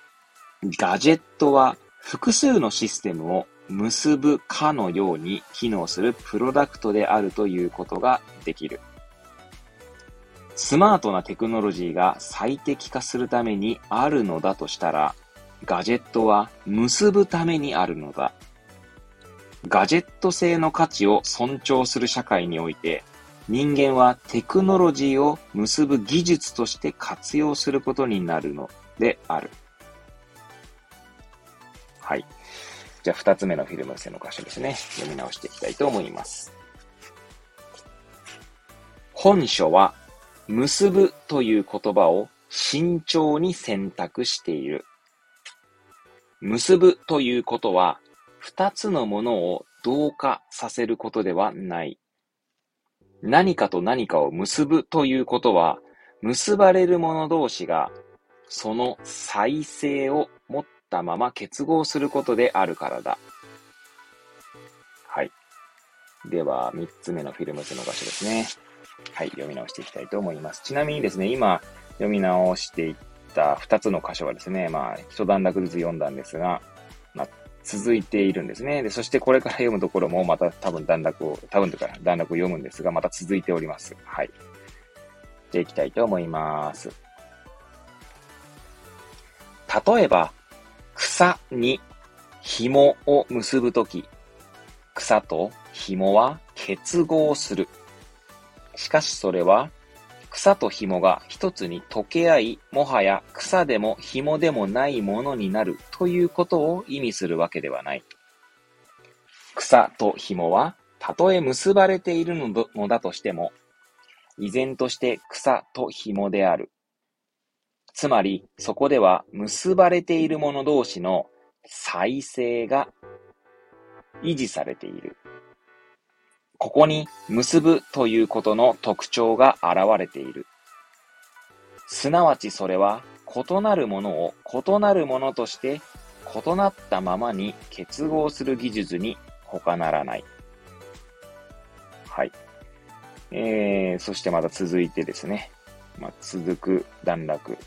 S1: ガジェットは複数のシステムを結ぶかのように機能するプロダクトであるということができる。スマートなテクノロジーが最適化するためにあるのだとしたら、ガジェットは結ぶためにあるのだ。ガジェット性の価値を尊重する社会において、人間はテクノロジーを結ぶ技術として活用することになるのである。はい。じゃあ、二つ目のフィルム線の箇所ですね。読み直していきたいと思います。本書は、結ぶという言葉を慎重に選択している。結ぶということは、二つのものを同化させることではない。何かと何かを結ぶということは、結ばれる者同士が、その再生を持ったまま結合することであるからだ。はい。では、三つ目のフィルム図の場所ですね。はい、読み直していきたいと思います。ちなみにですね、今、読み直していった二つの箇所はですね、まあ、一段落ずつ読んだんですが、続いているんですね。で、そしてこれから読むところもまた多分段落を、多分というか段落を読むんですが、また続いております。はい。じゃあ行きたいと思います。例えば、草に紐を結ぶとき、草と紐は結合する。しかしそれは草と紐が一つに溶け合い、もはや草でも紐でもないものになるということを意味するわけではない。草と紐は、たとえ結ばれているのだとしても、依然として草と紐である。つまり、そこでは結ばれているもの同士の再生が維持されている。ここに結ぶということの特徴が現れている。すなわちそれは異なるものを異なるものとして異なったままに結合する技術に他ならない。はい。えー、そしてまた続いてですね、まあ、続く段落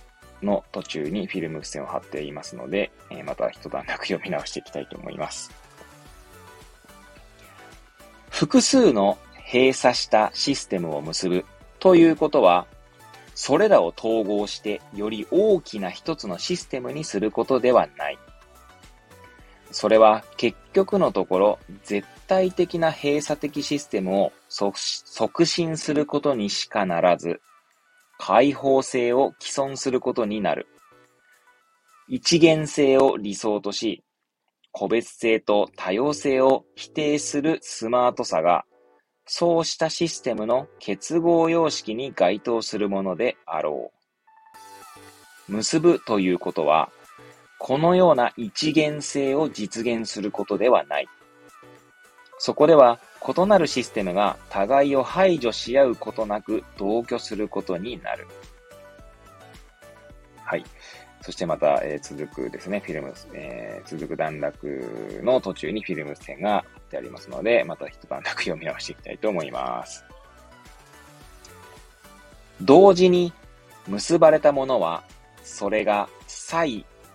S1: の途中にフィルム付箋を貼っていますので、えー、また一段落読み直していきたいと思います。複数の閉鎖したシステムを結ぶということは、それらを統合してより大きな一つのシステムにすることではない。それは結局のところ絶対的な閉鎖的システムを促進することにしかならず、開放性を既存することになる。一元性を理想とし、個別性と多様性を否定するスマートさが、そうしたシステムの結合様式に該当するものであろう。結ぶということは、このような一元性を実現することではない。そこでは異なるシステムが互いを排除し合うことなく同居することになる。はい。そしてまた、えー、続くですね、フィルム、えー、続く段落の途中にフィルム線が貼ってありますので、また一段落読み直していきたいと思います。同時に結ばれたものは、それが差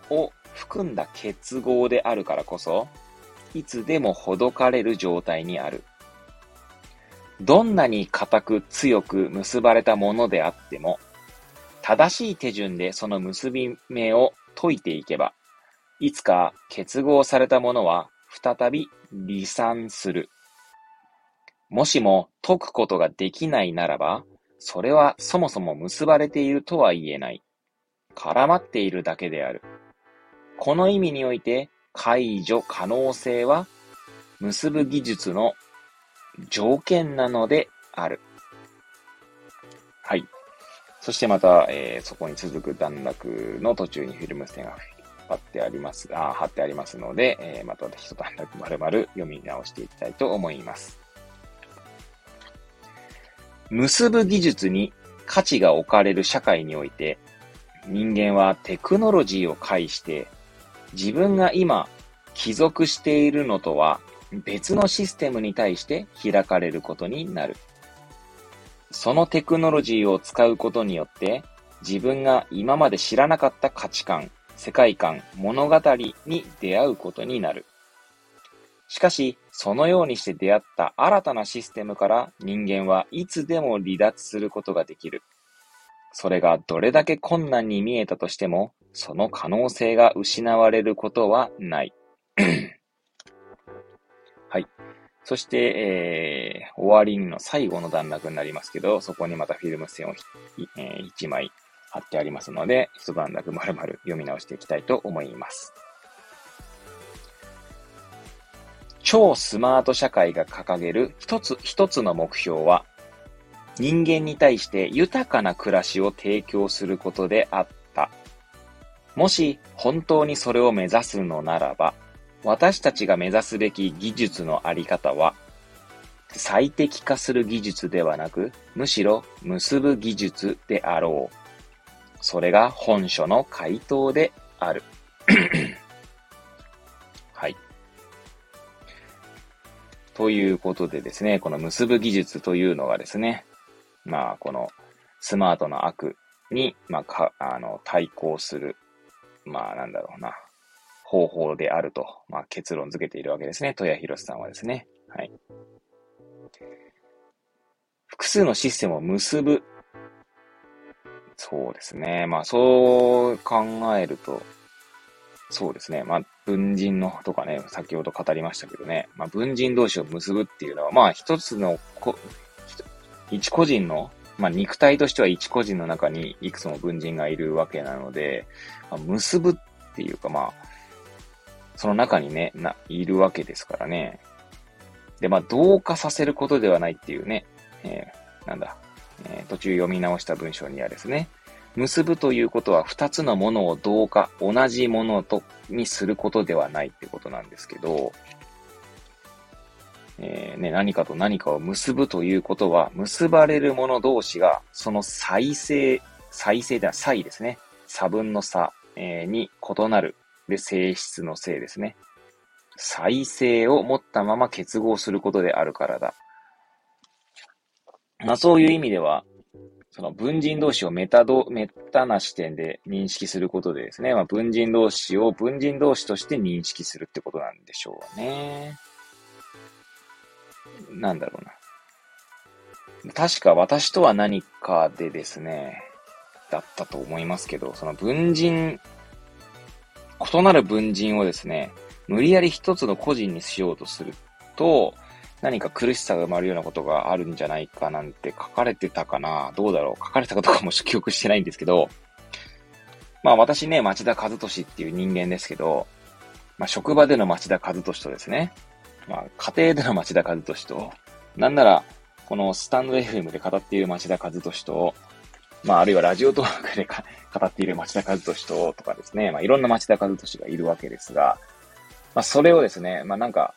S1: を含んだ結合であるからこそ、いつでもほどかれる状態にある。どんなに固く強く結ばれたものであっても、正しい手順でその結び目を解いていけば、いつか結合されたものは再び離散する。もしも解くことができないならば、それはそもそも結ばれているとは言えない。絡まっているだけである。この意味において、解除可能性は、結ぶ技術の条件なのである。はい。そしてまた、えー、そこに続く段落の途中にフィルム線が貼ってあります、あ貼ってありますので、えー、また一段落丸々読み直していきたいと思います。結ぶ技術に価値が置かれる社会において、人間はテクノロジーを介して自分が今帰属しているのとは別のシステムに対して開かれることになる。そのテクノロジーを使うことによって、自分が今まで知らなかった価値観、世界観、物語に出会うことになる。しかし、そのようにして出会った新たなシステムから人間はいつでも離脱することができる。それがどれだけ困難に見えたとしても、その可能性が失われることはない。そして、えー、終わりの最後の段落になりますけど、そこにまたフィルム線を、えー、1枚貼ってありますので、一段落丸々読み直していきたいと思います。超スマート社会が掲げる一つ一つの目標は、人間に対して豊かな暮らしを提供することであった。もし本当にそれを目指すのならば、私たちが目指すべき技術のあり方は、最適化する技術ではなく、むしろ結ぶ技術であろう。それが本書の回答である。はい。ということでですね、この結ぶ技術というのがですね、まあ、このスマートな悪に、まあ、か、あの、対抗する、まあ、なんだろうな、方法であると、まあ、結論付けているわけですね。戸谷博さんはですね。はい。複数のシステムを結ぶ。そうですね。まあ、そう考えると、そうですね。まあ、文人のとかね、先ほど語りましたけどね。まあ、文人同士を結ぶっていうのは、まあ、一つのこ、一個人の、まあ、肉体としては一個人の中にいくつも文人がいるわけなので、まあ、結ぶっていうか、まあ、その中にね、な、いるわけですからね。で、まあ、同化させることではないっていうね、えー、なんだ、えー、途中読み直した文章にはですね、結ぶということは二つのものを同化、同じものと、にすることではないってことなんですけど、えー、ね、何かと何かを結ぶということは、結ばれる者同士が、その再生、再生では差異ですね。差分の差、えー、に異なる。で、性質の性ですね。再生を持ったまま結合することであるからだ。まあそういう意味では、その文人同士をメタド、メタな視点で認識することでですね、まあ文人同士を文人同士として認識するってことなんでしょうね。なんだろうな。確か私とは何かでですね、だったと思いますけど、その文人、異なる文人をですね、無理やり一つの個人にしようとすると、何か苦しさが生まれるようなことがあるんじゃないかなんて書かれてたかな。どうだろう。書かれたかとかも記憶してないんですけど、まあ私ね、町田和俊っていう人間ですけど、まあ職場での町田和俊とですね、まあ、家庭での町田和俊と、なんなら、このスタンド FM で語っている町田和俊と、まあ、あるいはラジオトークで 語っている町田和俊と、とかですね、まあ、いろんな町田和俊がいるわけですが、まあ、それをですね、まあ、なんか、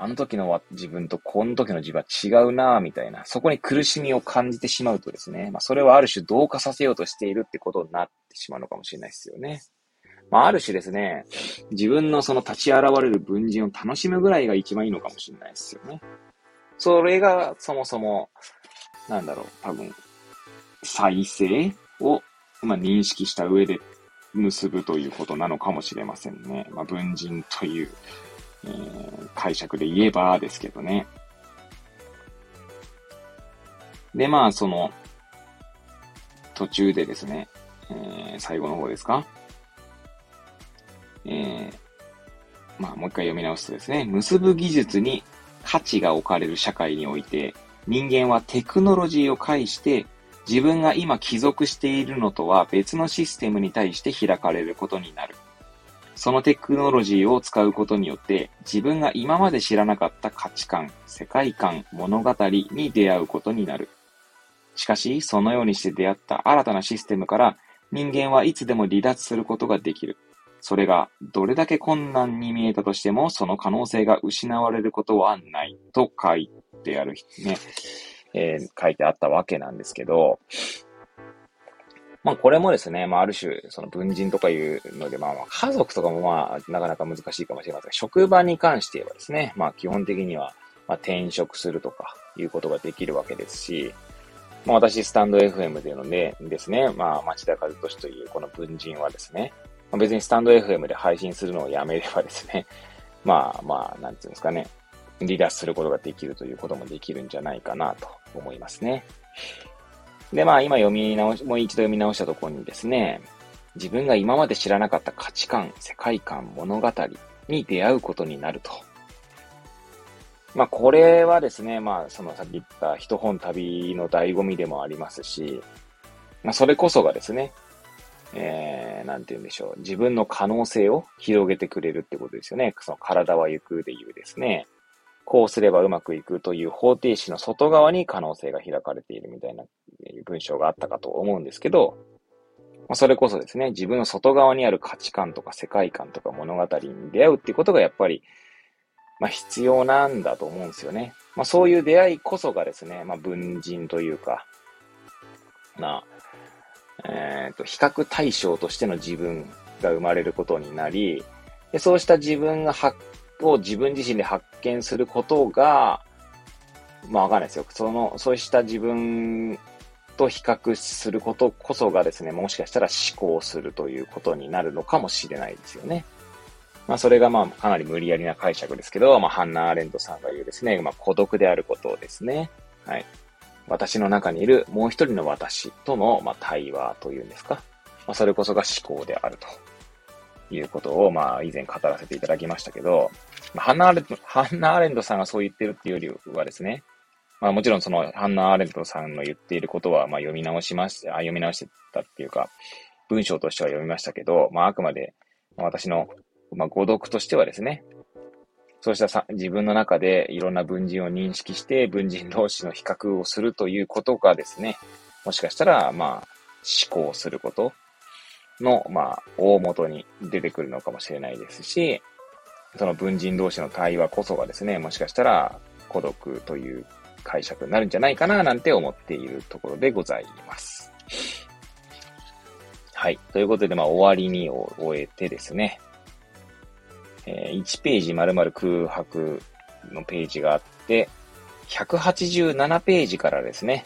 S1: あの時の自分とこの時の自分は違うなみたいな、そこに苦しみを感じてしまうとですね、まあ、それはある種同化させようとしているってことになってしまうのかもしれないですよね。まあ、ある種ですね、自分のその立ち現れる文人を楽しむぐらいが一番いいのかもしれないですよね。それがそもそも、なんだろう、多分、再生を、まあ、認識した上で結ぶということなのかもしれませんね。まあ、文人という、えー、解釈で言えばですけどね。で、まあ、その、途中でですね、えー、最後の方ですかえー、まあ、もう一回読み直すとですね、結ぶ技術に価値が置かれる社会において、人間はテクノロジーを介して自分が今帰属しているのとは別のシステムに対して開かれることになる。そのテクノロジーを使うことによって自分が今まで知らなかった価値観、世界観、物語に出会うことになる。しかし、そのようにして出会った新たなシステムから人間はいつでも離脱することができる。それがどれだけ困難に見えたとしても、その可能性が失われることはないと書いてあるね、えー、書いてあったわけなんですけど、まあこれもですね、まあある種、その文人とかいうので、まあ家族とかもまあなかなか難しいかもしれません。が、職場に関して言えばですね、まあ基本的には、まあ転職するとかいうことができるわけですし、まあ私スタンド FM でのでですね、まあ町田和俊というこの文人はですね、ま別にスタンド FM で配信するのをやめればですね、まあまあ、なんていうんですかね、離脱することができるということもできるんじゃないかなと思いますね。で、まあ今読み直し、もう一度読み直したところにですね、自分が今まで知らなかった価値観、世界観、物語に出会うことになると。まあこれはですね、まあそのさっき言った一本旅の醍醐味でもありますし、まあそれこそがですね、えー、なんて言うんでしょう。自分の可能性を広げてくれるってことですよね。その体は行くで言うですね。こうすればうまくいくという方程式の外側に可能性が開かれているみたいな文章があったかと思うんですけど、ま、それこそですね、自分の外側にある価値観とか世界観とか物語に出会うっていうことがやっぱり、まあ必要なんだと思うんですよね。まあそういう出会いこそがですね、まあ文人というか、まあ、えっ、ー、と、比較対象としての自分が生まれることになり、でそうした自分が発を自分自身で発見することが、まあわかんないですよ。その、そうした自分と比較することこそがですね、もしかしたら思考するということになるのかもしれないですよね。まあそれがまあかなり無理やりな解釈ですけど、まあハンナ・アレントさんが言うですね、まあ孤独であることをですね、はい。私の中にいるもう一人の私との、まあ、対話というんですか。まあ、それこそが思考であるということを、まあ、以前語らせていただきましたけど、ハンナ・アレント、ハンナ・アレントさんがそう言ってるっていうよりはですね、まあもちろんそのハンナ・アレントさんの言っていることは、まあ読み直しまして、あ読み直してたっていうか、文章としては読みましたけど、まああくまで、私の、まあ誤読としてはですね、そうしたさ自分の中でいろんな文人を認識して、文人同士の比較をするということがですね、もしかしたら、まあ、思考することの、まあ、大元に出てくるのかもしれないですし、その文人同士の対話こそがですね、もしかしたら孤独という解釈になるんじゃないかななんて思っているところでございます。はい。ということで、まあ、終わりにを終えてですね、え1ページ丸々空白のページがあって、187ページからですね、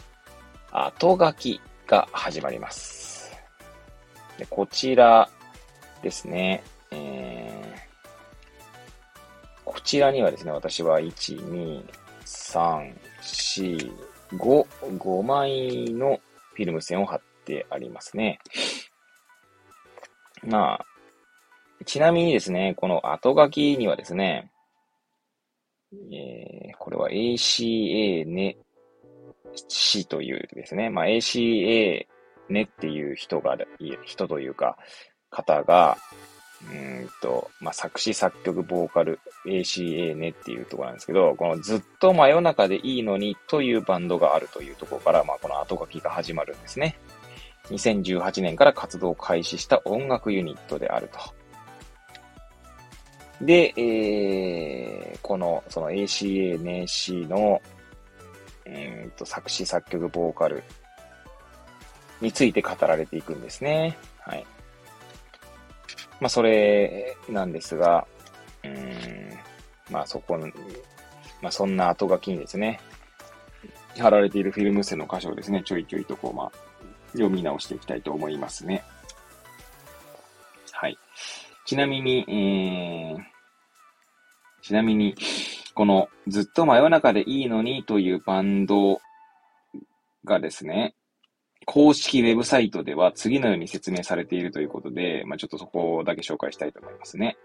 S1: 後書きが始まります。でこちらですね、えー、こちらにはですね、私は1、2、3、4、5、5枚のフィルム線を貼ってありますね。まあ、ちなみにですね、この後書きにはですね、えー、これは ACA ね、C というですね、まあ ACA ねっていう人が、人というか、方が、うんと、まあ、作詞作曲ボーカル ACA ねっていうところなんですけど、このずっと真夜中でいいのにというバンドがあるというところから、まあ、この後書きが始まるんですね。2018年から活動を開始した音楽ユニットであると。で、えー、この、その ACA、ネ C の、えー、と、作詞、作曲、ボーカルについて語られていくんですね。はい。まあ、それなんですが、うん、まあ、そこ、まあ、そんな後書きにですね、貼られているフィルム線の箇所をですね、ちょいちょいとこう、まあ、読み直していきたいと思いますね。はい。ちなみに、えー、ちなみに、このずっと真夜中でいいのにというバンドがですね、公式ウェブサイトでは次のように説明されているということで、まあ、ちょっとそこだけ紹介したいと思いますね。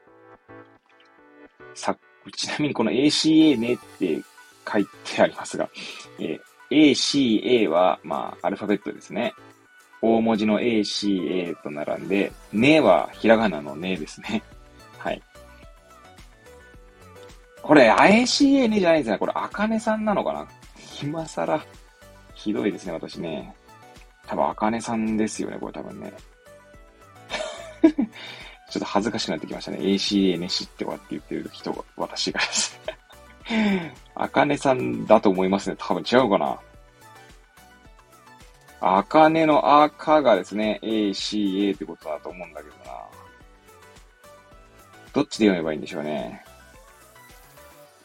S1: さ、ちなみにこの ACA ねって書いてありますが、えー、ACA は、まあ、アルファベットですね。大文字の ACA と並んで、ねはひらがなのねですね。はい。これ、ACA ねじゃないですね。これ、あかねさんなのかな今更、ひどいですね、私ね。多分、あかねさんですよね、これ多分ね。ちょっと恥ずかしくなってきましたね。ACA ね知ってわって言ってる人が、私がですね。あかねさんだと思いますね。多分違うかな。あかねの赤がですね、ACA ってことだと思うんだけどな。どっちで読めばいいんでしょうね。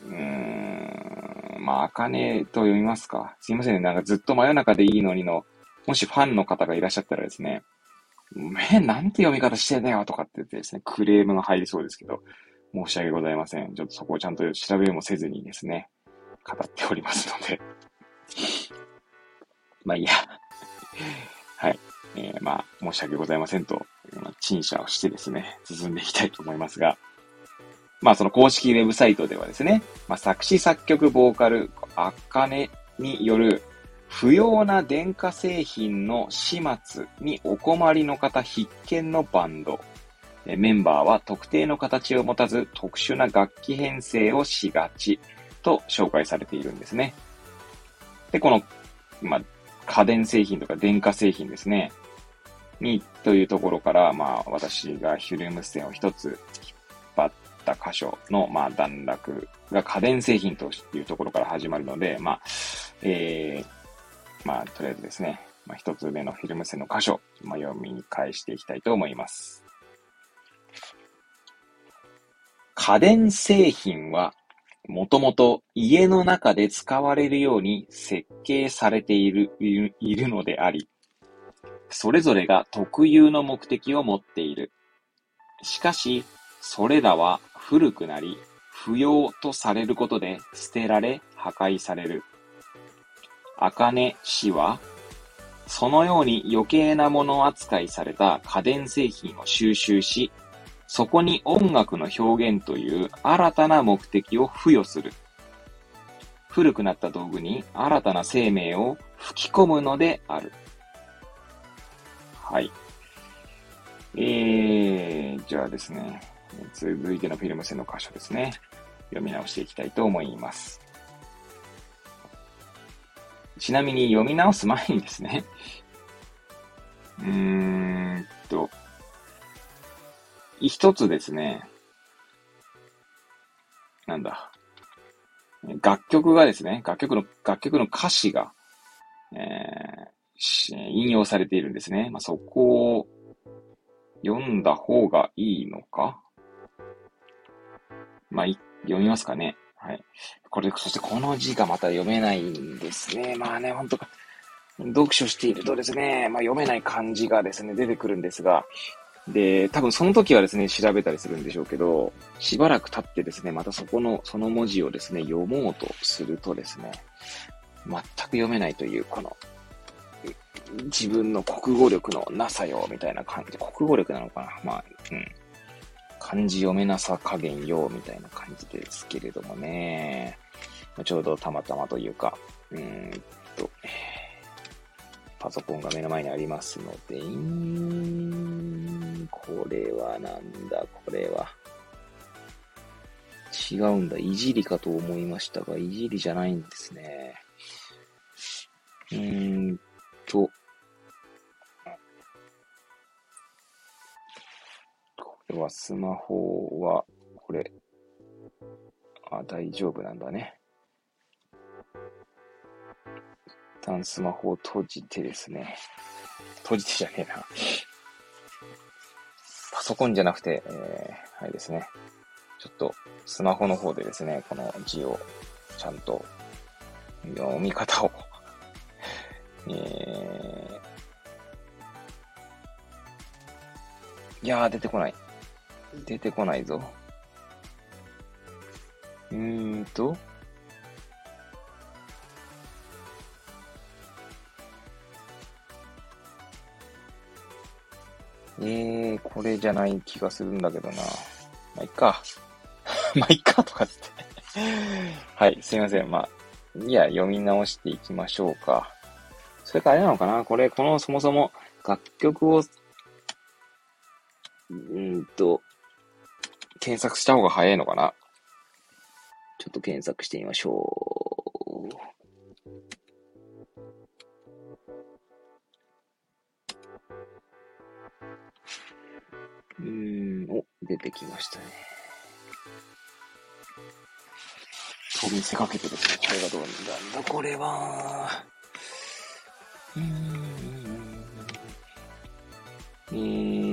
S1: うーん。まあ、あかねと読みますか。すいませんね。なんかずっと真夜中でいいのにの、もしファンの方がいらっしゃったらですね、め、なんて読み方してんだよとかって言ってですね、クレームが入りそうですけど、申し訳ございません。ちょっとそこをちゃんと調べもせずにですね、語っておりますので。まあいいや。はい。えー、まあ、申し訳ございませんと、陳謝をしてですね、進んでいきたいと思いますが、まあ、その公式ウェブサイトではですね、まあ、作詞作曲ボーカル、あかねによる不要な電化製品の始末にお困りの方必見のバンド。メンバーは特定の形を持たず特殊な楽器編成をしがちと紹介されているんですね。で、この、まあ、家電製品とか電化製品ですね。に、というところから、まあ、私がヒュレム線を一つ引っ張った箇所の、まあ、段落が家電製品というところから始まるので、まあ、えー、まあ、とりあえずですね、まあ、一つ目のフィルム線の箇所、まあ、読み返していきたいと思います。家電製品は、もともと家の中で使われるように設計されているいるのであり、それぞれが特有の目的を持っている。しかし、それらは古くなり、不要とされることで捨てられ、破壊される。茜氏は、そのように余計なもの扱いされた家電製品を収集し、そこに音楽の表現という新たな目的を付与する。古くなった道具に新たな生命を吹き込むのである。はい。えー、じゃあですね、続いてのフィルム線の箇所ですね。読み直していきたいと思います。ちなみに読み直す前にですね、うーんと、一つですね、なんだ、楽曲がですね、楽曲の、楽曲の歌詞が、えー、引用されているんですね。まあ、そこを読んだ方がいいのか？まあ、読みますかね。はい。これ、そしてこの字がまた読めないんですね。まあね、ほんと、読書しているとですね、まあ読めない漢字がですね、出てくるんですが、で、多分その時はですね、調べたりするんでしょうけど、しばらく経ってですね、またそこの、その文字をですね、読もうとするとですね、全く読めないという、この、自分の国語力のなさよ、みたいな感じ。国語力なのかなまあ、うん。漢字読めなさ加減よ、みたいな感じですけれどもね。ちょうどたまたまというか、うーんと、パソコンが目の前にありますので、これはなんだ、これは。違うんだ。いじりかと思いましたが、いじりじゃないんですね。うーんと、これはスマホは、ここれ。あ、大丈夫なんだね。一旦スマホを閉じてですね。閉じてじゃねえな。パソコンじゃなくて、えー、はいですね。ちょっとスマホの方でですね、この字をちゃんと読み方を えー、いやー、出てこない。出てこないぞ。うーんと、えー、これじゃない気がするんだけどな。ま、いっか。ま、いっかとかって はい、すいません。まあ、いや、読み直していきましょうか。それからあれなのかなこれ、このそもそも楽曲を、うんと、検索した方が早いのかな？ちょっと検索してみましょう。うん、お、出てきましたね。と見せかけてですね、これがどうなんだ、これは。うーん。えー、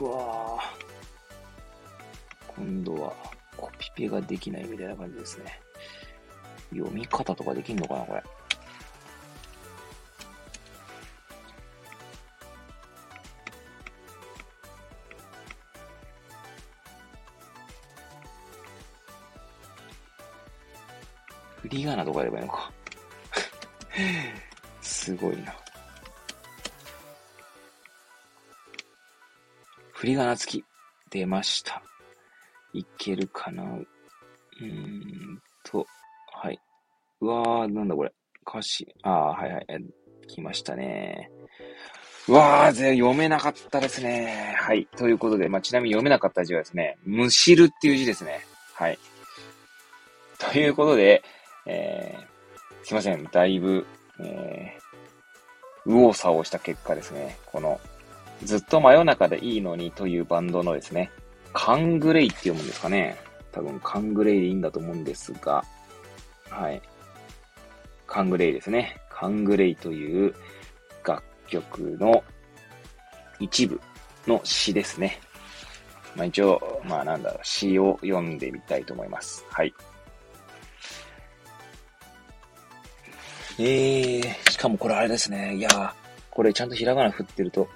S1: うわ今度はコピペができないみたいな感じですね。読み方とかできんのかな、これ。振り仮名とかやればいいのか。すごいな。振り仮名付き。出ました。いけるかな？うーんと、はい。うわー、なんだこれ。歌詞。ああ、はいはい。来ましたね。うわー、読めなかったですね。はい。ということで、まあ、ちなみに読めなかった字はですね、むしるっていう字ですね。はい。ということで、えー、すいません。だいぶ、えー、右往左往した結果ですね、この、ずっと真夜中でいいのにというバンドのですね、カングレイって読むんですかね。多分カングレイでいいんだと思うんですが、はい。カングレイですね。カングレイという楽曲の一部の詩ですね。まあ一応、まあなんだろう、詩を読んでみたいと思います。はい。えー、しかもこれあれですね。いやー、これちゃんとひらがな振ってると、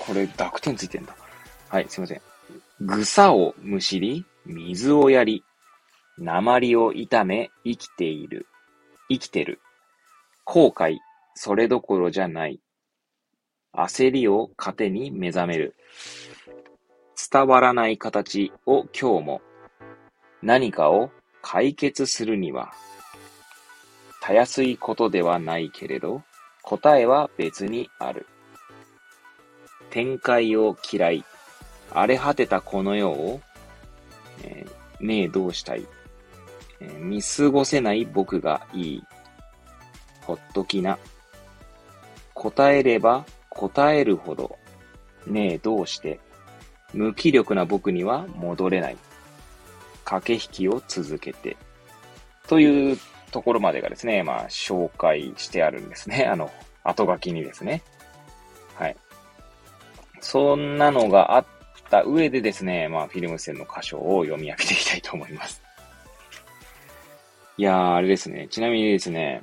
S1: これ濁点ついてんだ。はい、すいません。草をむしり、水をやり、鉛を炒め、生きている。生きてる。後悔、それどころじゃない。焦りを糧に目覚める。伝わらない形を今日も。何かを解決するには、たやすいことではないけれど、答えは別にある。展開を嫌い。荒れ果てたこの世を、えー、ねえどうしたい、えー、見過ごせない僕がいい。ほっときな。答えれば答えるほど、ねえどうして、無気力な僕には戻れない。駆け引きを続けて。というところまでがですね、まあ、紹介してあるんですね。あの、後書きにですね。そんなのがあった上でですね、まあ、フィルム線の箇所を読み上げていきたいと思います。いやー、あれですね。ちなみにですね、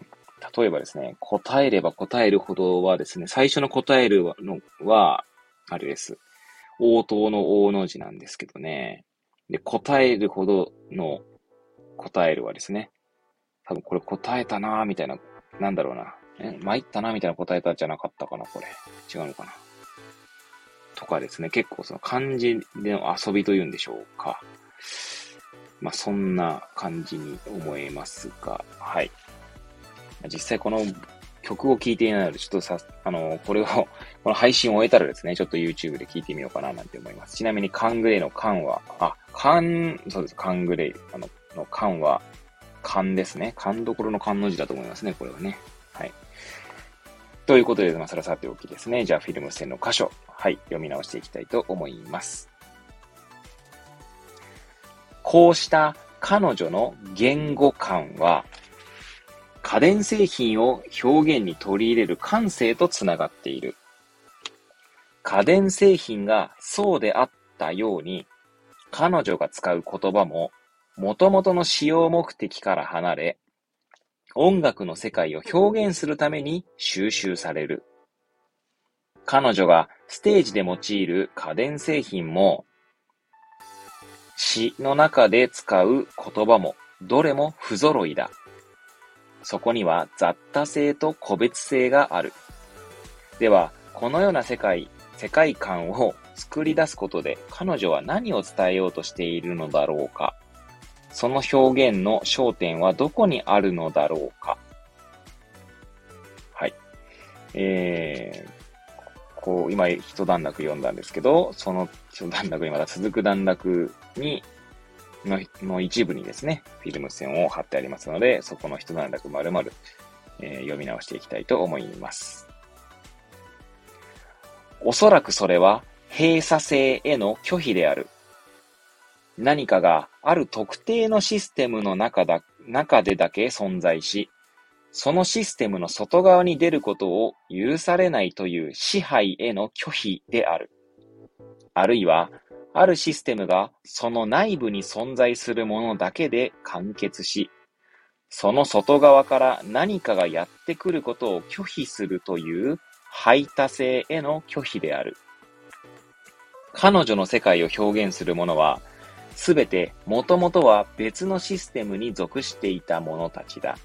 S1: 例えばですね、答えれば答えるほどはですね、最初の答えるのは、あれです。応答の大の字なんですけどね。で、答えるほどの答えるはですね、多分これ答えたなーみたいな、なんだろうな。え、参ったなみたいな答えたじゃなかったかなこれ。違うのかなとかですね、結構その漢字での遊びというんでしょうか。まあ、そんな感じに思えますが、はい。実際この曲を聴いていないので、ちょっとさ、あの、これを、この配信を終えたらですね、ちょっと YouTube で聴いてみようかななんて思います。ちなみにカングレイのカンは、あ、カン、そうです、カングレイ、あの、のカンは、勘ですね。勘どころの勘の字だと思いますね、これはね。ということで、まあ、それはさておきですね。じゃあ、フィルム線の箇所、はい、読み直していきたいと思います。こうした彼女の言語感は、家電製品を表現に取り入れる感性とつながっている。家電製品がそうであったように、彼女が使う言葉も、元々の使用目的から離れ、音楽の世界を表現するために収集される。彼女がステージで用いる家電製品も、詩の中で使う言葉も、どれも不揃いだ。そこには雑多性と個別性がある。では、このような世界、世界観を作り出すことで彼女は何を伝えようとしているのだろうかその表現の焦点はどこにあるのだろうかはい。えー、こう、今一段落読んだんですけど、その一段落にまた続く段落に、のの一部にですね、フィルム線を貼ってありますので、そこの一段落丸々、えー、読み直していきたいと思います。おそらくそれは閉鎖性への拒否である。何かがある特定のシステムの中だ、中でだけ存在し、そのシステムの外側に出ることを許されないという支配への拒否である。あるいは、あるシステムがその内部に存在するものだけで完結し、その外側から何かがやってくることを拒否するという排他性への拒否である。彼女の世界を表現するものは、すべてもともとは別のシステムに属していた者たちだ。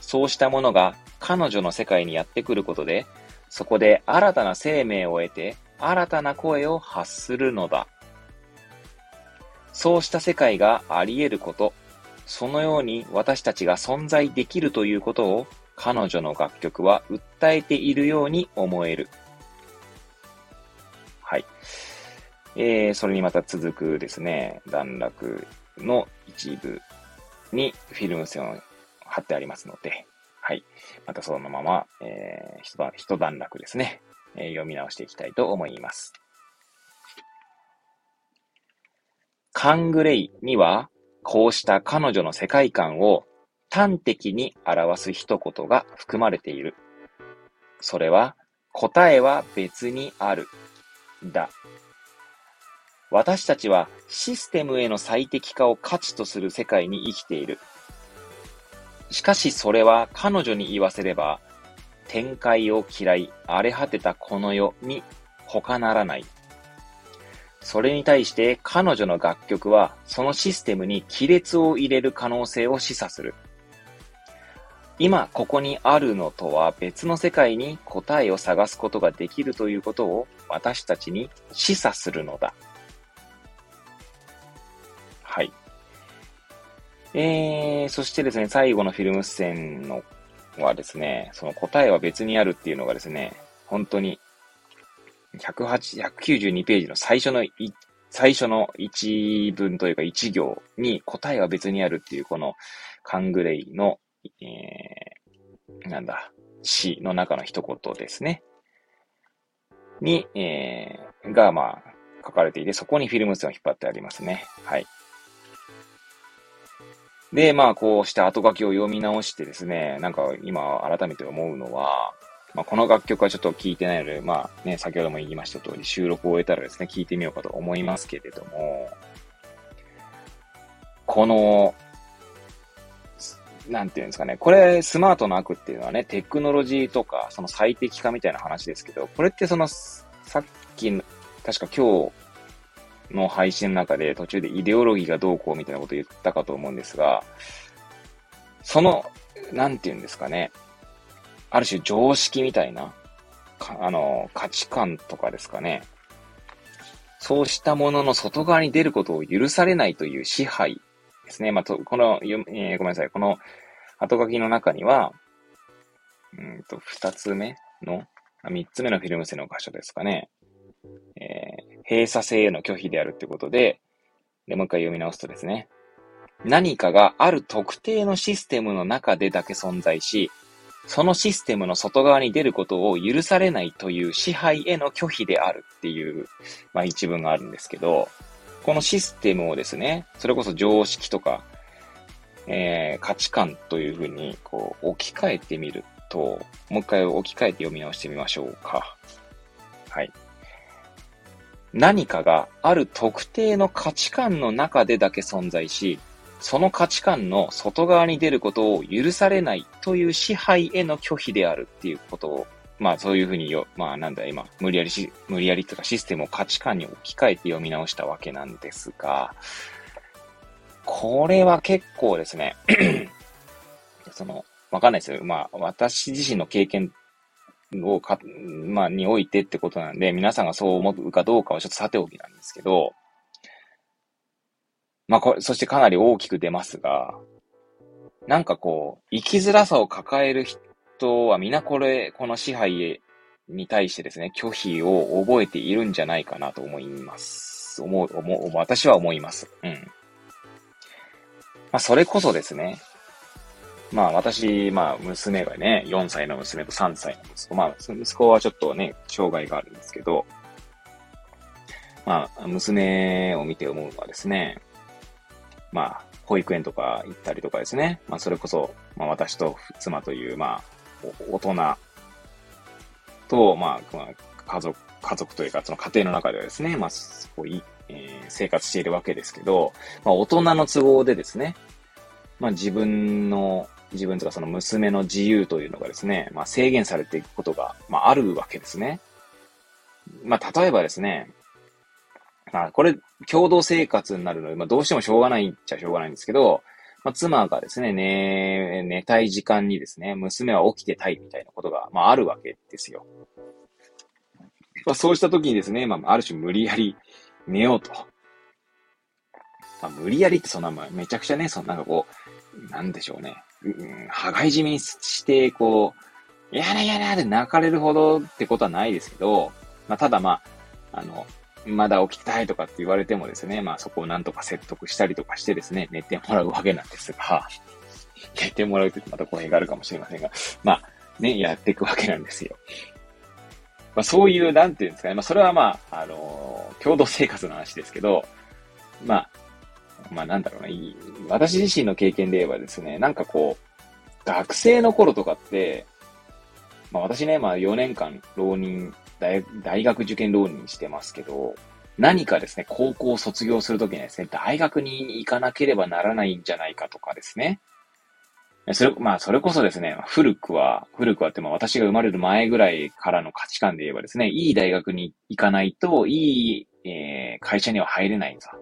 S1: そうしたものが彼女の世界にやってくることで、そこで新たな生命を得て、新たな声を発するのだ。そうした世界があり得ること、そのように私たちが存在できるということを彼女の楽曲は訴えているように思える。はい。えー、それにまた続くですね、段落の一部にフィルム線を貼ってありますので、はい。またそのまま、えー、一段落ですね、えー、読み直していきたいと思います。カングレイには、こうした彼女の世界観を端的に表す一言が含まれている。それは、答えは別にある。だ。私たちはシステムへの最適化を価値とする世界に生きている。しかしそれは彼女に言わせれば、展開を嫌い、荒れ果てたこの世に他ならない。それに対して彼女の楽曲はそのシステムに亀裂を入れる可能性を示唆する。今ここにあるのとは別の世界に答えを探すことができるということを私たちに示唆するのだ。はい。えー、そしてですね、最後のフィルム線のはですね、その答えは別にあるっていうのがですね、本当に108、192ページの最初の最初の一文というか一行に答えは別にあるっていうこのカングレイのえー、なんだ、詩の中の一言ですね。に、えー、が、まあ、書かれていて、そこにフィルム線を引っ張ってありますね。はい。で、まあ、こうして後書きを読み直してですね、なんか今改めて思うのは、まあ、この楽曲はちょっと聴いてないので、まあね、先ほども言いました通り収録を終えたらですね、聴いてみようかと思いますけれども、このなんていうんですかね、これ、スマートな悪っていうのはね、テクノロジーとか、その最適化みたいな話ですけど、これってその、さっき、確か今日の配信の中で途中でイデオロギーがどうこうみたいなこと言ったかと思うんですが、その、なんていうんですかね、ある種常識みたいな、あの、価値観とかですかね、そうしたものの外側に出ることを許されないという支配ですね。まあ、と、この、えー、ごめんなさい。この後書きの中には、うんと、二つ目の、三つ目のフィルム線の箇所ですかね。えー、閉鎖性への拒否であるってことで、で、もう一回読み直すとですね。何かがある特定のシステムの中でだけ存在し、そのシステムの外側に出ることを許されないという支配への拒否であるっていう、まあ一文があるんですけど、このシステムをですね、それこそ常識とか、えー、価値観というふうに、こう、置き換えてみると、もう一回置き換えて読み直してみましょうか。はい。何かがある特定の価値観の中でだけ存在し、その価値観の外側に出ることを許されないという支配への拒否であるっていうことを、まあそういうふうによ、まあなんだ今、無理やりし、無理やりとかシステムを価値観に置き換えて読み直したわけなんですが、これは結構ですね その、わかんないですよ。まあ私自身の経験をか、まあにおいてってことなんで、皆さんがそう思うかどうかはちょっとさておきなんですけど、まあ、これ、そしてかなり大きく出ますが、なんかこう、生きづらさを抱える人は皆これ、この支配に対してですね、拒否を覚えているんじゃないかなと思います。思う、思う、私は思います。うん。まあ、それこそですね、まあ私、まあ娘がね、4歳の娘と3歳の息子。まあ息子はちょっとね、障害があるんですけど、まあ娘を見て思うのはですね、まあ、保育園とか行ったりとかですね。まあ、それこそ、まあ、私と妻という、まあ、大人と、まあ、まあ、家族、家族というか、その家庭の中ではですね、まあ、すごい、えー、生活しているわけですけど、まあ、大人の都合でですね、まあ、自分の、自分とかその娘の自由というのがですね、まあ、制限されていくことが、まあ、あるわけですね。まあ、例えばですね、まあ、これ、共同生活になるので、まあ、どうしてもしょうがないっちゃしょうがないんですけど、まあ、妻がですね、寝、寝たい時間にですね、娘は起きてたいみたいなことが、まあ、あるわけですよ。まあ、そうした時にですね、まあ、ある種無理やり寝ようと。まあ、無理やりってそんな、めちゃくちゃね、そんなんかこう、なんでしょうね。うん、羽交い締めにして、こう、やらやらって泣かれるほどってことはないですけど、まあ、ただまあ、あの、まだ起きたいとかって言われてもですね、まあそこをなんとか説得したりとかしてですね、寝てもらうわけなんですが、寝てもらうときまた語弊があるかもしれませんが、まあね、やっていくわけなんですよ。まあそういう、なんていうんですかね、まあそれはまあ、あのー、共同生活の話ですけど、まあ、まあなんだろうな、いい、私自身の経験で言えばですね、なんかこう、学生の頃とかって、まあ私ね、まあ4年間浪人大大学受験浪人してますけど、何かですね、高校を卒業するときにですね、大学に行かなければならないんじゃないかとかですね。それ、まあ、それこそですね、古くは、古くはって、まあ、私が生まれる前ぐらいからの価値観で言えばですね、いい大学に行かないと、いい、えー、会社には入れないんだ。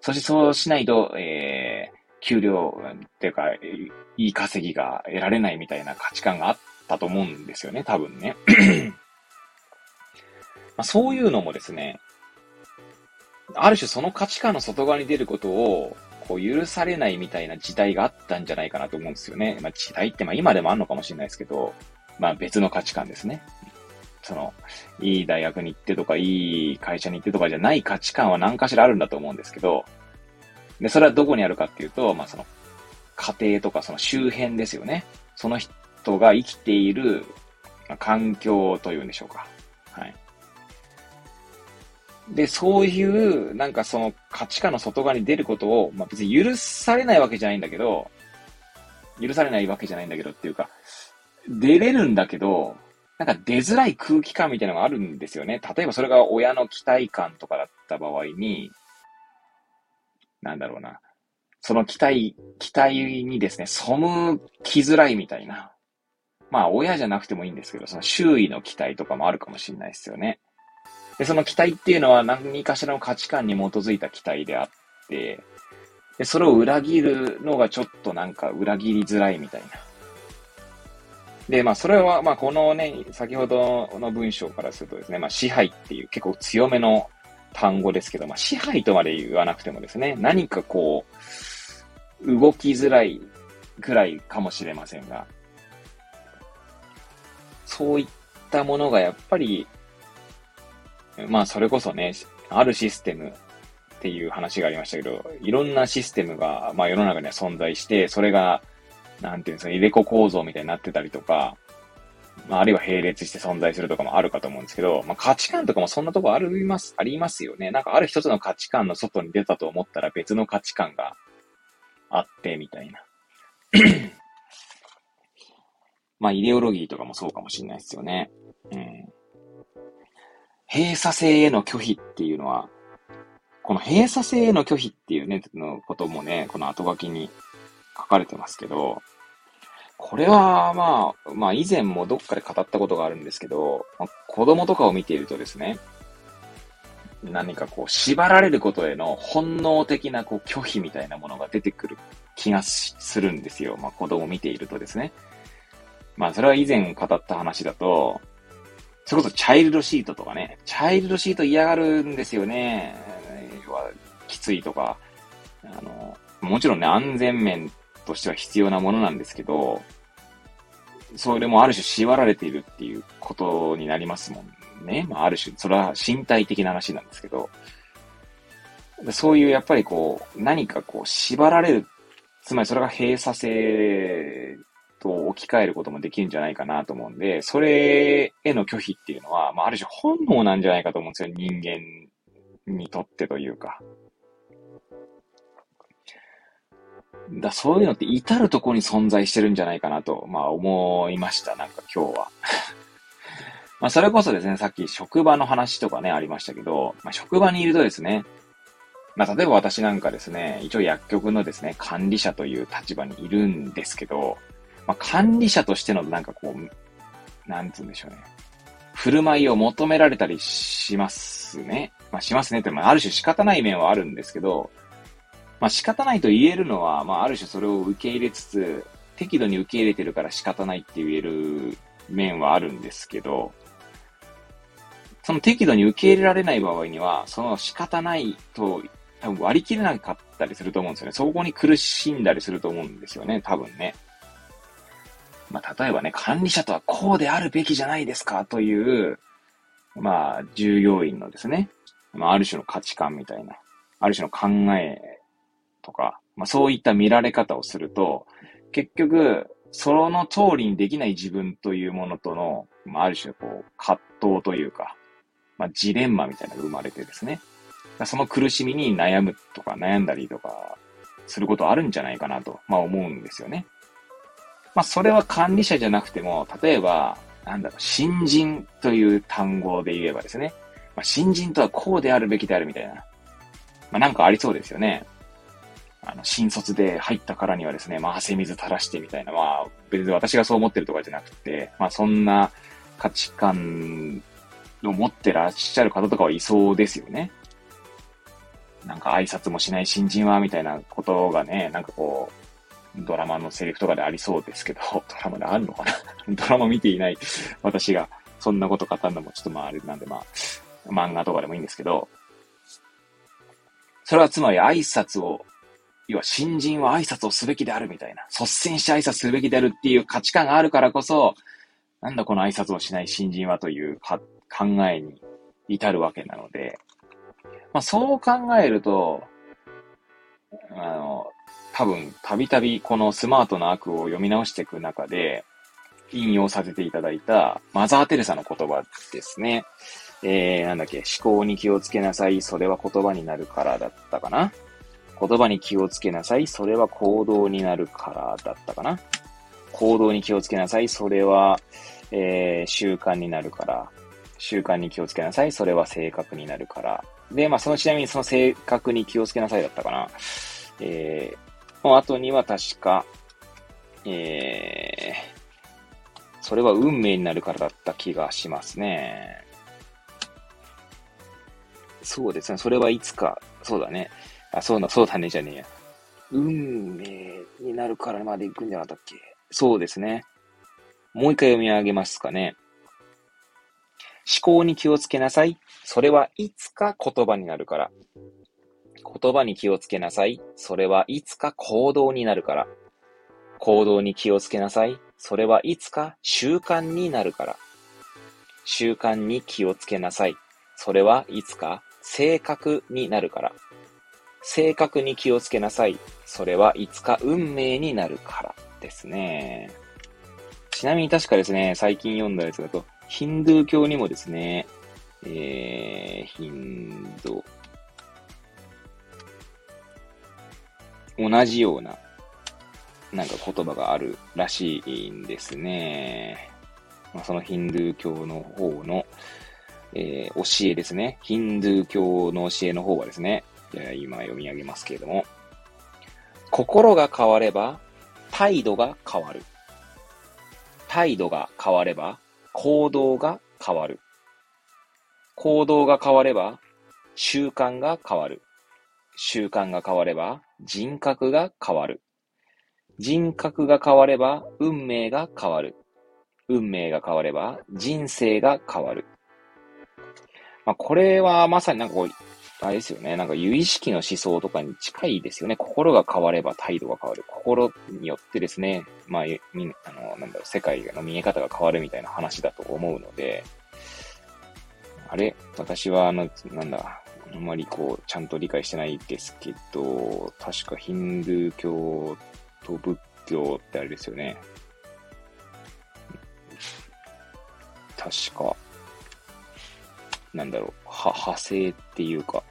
S1: そしてそうしないと、えー、給料っていうか、いい稼ぎが得られないみたいな価値観があったと思うんですよね、多分ね。まあ、そういうのもですね、ある種その価値観の外側に出ることを、こう許されないみたいな時代があったんじゃないかなと思うんですよね。まあ時代ってまあ今でもあるのかもしれないですけど、まあ別の価値観ですね。その、いい大学に行ってとか、いい会社に行ってとかじゃない価値観は何かしらあるんだと思うんですけど、で、それはどこにあるかっていうと、まあその、家庭とかその周辺ですよね。その人が生きている、まあ、環境というんでしょうか。はい。で、そういう、なんかその価値観の外側に出ることを、まあ別に許されないわけじゃないんだけど、許されないわけじゃないんだけどっていうか、出れるんだけど、なんか出づらい空気感みたいなのがあるんですよね。例えばそれが親の期待感とかだった場合に、なんだろうな。その期待、期待にですね、背きづらいみたいな。まあ親じゃなくてもいいんですけど、その周囲の期待とかもあるかもしれないですよね。で、その期待っていうのは何かしらの価値観に基づいた期待であって、で、それを裏切るのがちょっとなんか裏切りづらいみたいな。で、まあ、それは、まあ、このね、先ほどの文章からするとですね、まあ、支配っていう結構強めの単語ですけど、まあ、支配とまで言わなくてもですね、何かこう、動きづらいぐらいかもしれませんが、そういったものがやっぱりまあそれこそね、あるシステムっていう話がありましたけど、いろんなシステムが、まあ世の中には存在して、それが、なんていうんですか、入れ子構造みたいになってたりとか、まあ、あるいは並列して存在するとかもあるかと思うんですけど、まあ、価値観とかもそんなとこあります、ありますよね。なんかある一つの価値観の外に出たと思ったら別の価値観があって、みたいな。まあ、イデオロギーとかもそうかもしれないですよね。うん。閉鎖性への拒否っていうのは、この閉鎖性への拒否っていうね、のこともね、この後書きに書かれてますけど、これは、まあ、まあ以前もどっかで語ったことがあるんですけど、まあ、子供とかを見ているとですね、何かこう、縛られることへの本能的なこう拒否みたいなものが出てくる気がするんですよ。まあ子供を見ているとですね。まあそれは以前語った話だと、それこそチャイルドシートとかね、チャイルドシート嫌がるんですよね。要は、きついとか、あの、もちろんね、安全面としては必要なものなんですけど、それもある種縛られているっていうことになりますもんね。まあ、ある種、それは身体的な話なんですけど、そういうやっぱりこう、何かこう、縛られる、つまりそれが閉鎖性と置き換えることもできるんじゃないかなと思うんで、それへの拒否っていうのは、まあ、ある種本能なんじゃないかと思うんですよ。人間にとってというか。だそういうのって至るとこに存在してるんじゃないかなと、まあ思いました、なんか今日は。まあそれこそですね、さっき職場の話とかね、ありましたけど、まあ職場にいるとですね、まあ例えば私なんかですね、一応薬局のですね、管理者という立場にいるんですけど、まあ管理者としてのなんかこう、なんつうんでしょうね。振る舞いを求められたりしますね。まあしますねって、まあある種仕方ない面はあるんですけど、まあ仕方ないと言えるのは、まあある種それを受け入れつつ、適度に受け入れてるから仕方ないって言える面はあるんですけど、その適度に受け入れられない場合には、その仕方ないと多分割り切れなかったりすると思うんですよね。そこに苦しんだりすると思うんですよね、多分ね。まあ、例えばね、管理者とはこうであるべきじゃないですかという、まあ、従業員のですね、まあ、ある種の価値観みたいな、ある種の考えとか、まあそういった見られ方をすると、結局、その通りにできない自分というものとの、まあある種こう、葛藤というか、まあジレンマみたいなのが生まれてですね。その苦しみに悩むとか悩んだりとか、することあるんじゃないかなと、まあ思うんですよね。まあそれは管理者じゃなくても、例えば、なんだろう、新人という単語で言えばですね。まあ新人とはこうであるべきであるみたいな。まあなんかありそうですよね。あの、新卒で入ったからにはですね、まあ、汗水垂らしてみたいな、まあ、別に私がそう思ってるとかじゃなくて、まあ、そんな価値観を持ってらっしゃる方とかはいそうですよね。なんか挨拶もしない新人は、みたいなことがね、なんかこう、ドラマのセリフとかでありそうですけど、ドラマであるのかな？ドラマ見ていない私がそんなこと語るのもちょっとまああれなんでまあ、漫画とかでもいいんですけど、それはつまり挨拶を要は新人は挨拶をすべきであるみたいな、率先して挨拶すべきであるっていう価値観があるからこそ、なんだこの挨拶をしない新人はという考えに至るわけなので、まあそう考えると、あの、多分、たびたびこのスマートな悪を読み直していく中で、引用させていただいたマザー・テレサの言葉ですね。えー、なんだっけ、思考に気をつけなさい、それは言葉になるからだったかな。言葉に気をつけなさい。それは行動になるからだったかな。行動に気をつけなさい。それは、えー、習慣になるから。習慣に気をつけなさい。それは性格になるから。で、まあ、そのちなみにその性格に気をつけなさいだったかな。えー、の後には確か、えー、それは運命になるからだった気がしますね。そうですね。それはいつか、そうだね。あ、そうだ、そうだね、じゃねえや。運命になるからまで行くんじゃなかったっけ？そうですね。もう一回読み上げますかね。思考に気をつけなさい。それはいつか言葉になるから。言葉に気をつけなさい。それはいつか行動になるから。行動に気をつけなさい。それはいつか習慣になるから。習慣に気をつけなさい。それはいつか性格になるから。正確に気をつけなさい。それはいつか運命になるから。ですね。ちなみに確かですね、最近読んだやつだと、ヒンドゥー教にもですね、えー、ヒンド、同じような、なんか言葉があるらしいんですね。まあ、そのヒンドゥー教の方の、えー、教えですね。ヒンドゥー教の教えの方はですね、今読み上げますけれども、心が変われば態度が変わる。態度が変われば行動が変わる。行動が変われば習慣が変わる。習慣が変われば人格が変わる。人格が変われば運命が変わる。運命が変われば人生が変わる。まあ、これはまさになんかこう、あれですよね。なんか有意識の思想とかに近いですよね。心が変われば態度が変わる。心によってですね、まあ、みあの、なんだろう、世界の見え方が変わるみたいな話だと思うので、あれ？私は、あの、なんだ、あんまりこう、ちゃんと理解してないですけど、確かヒンドゥー教と仏教ってあれですよね。確か、なんだろう、派生っていうか、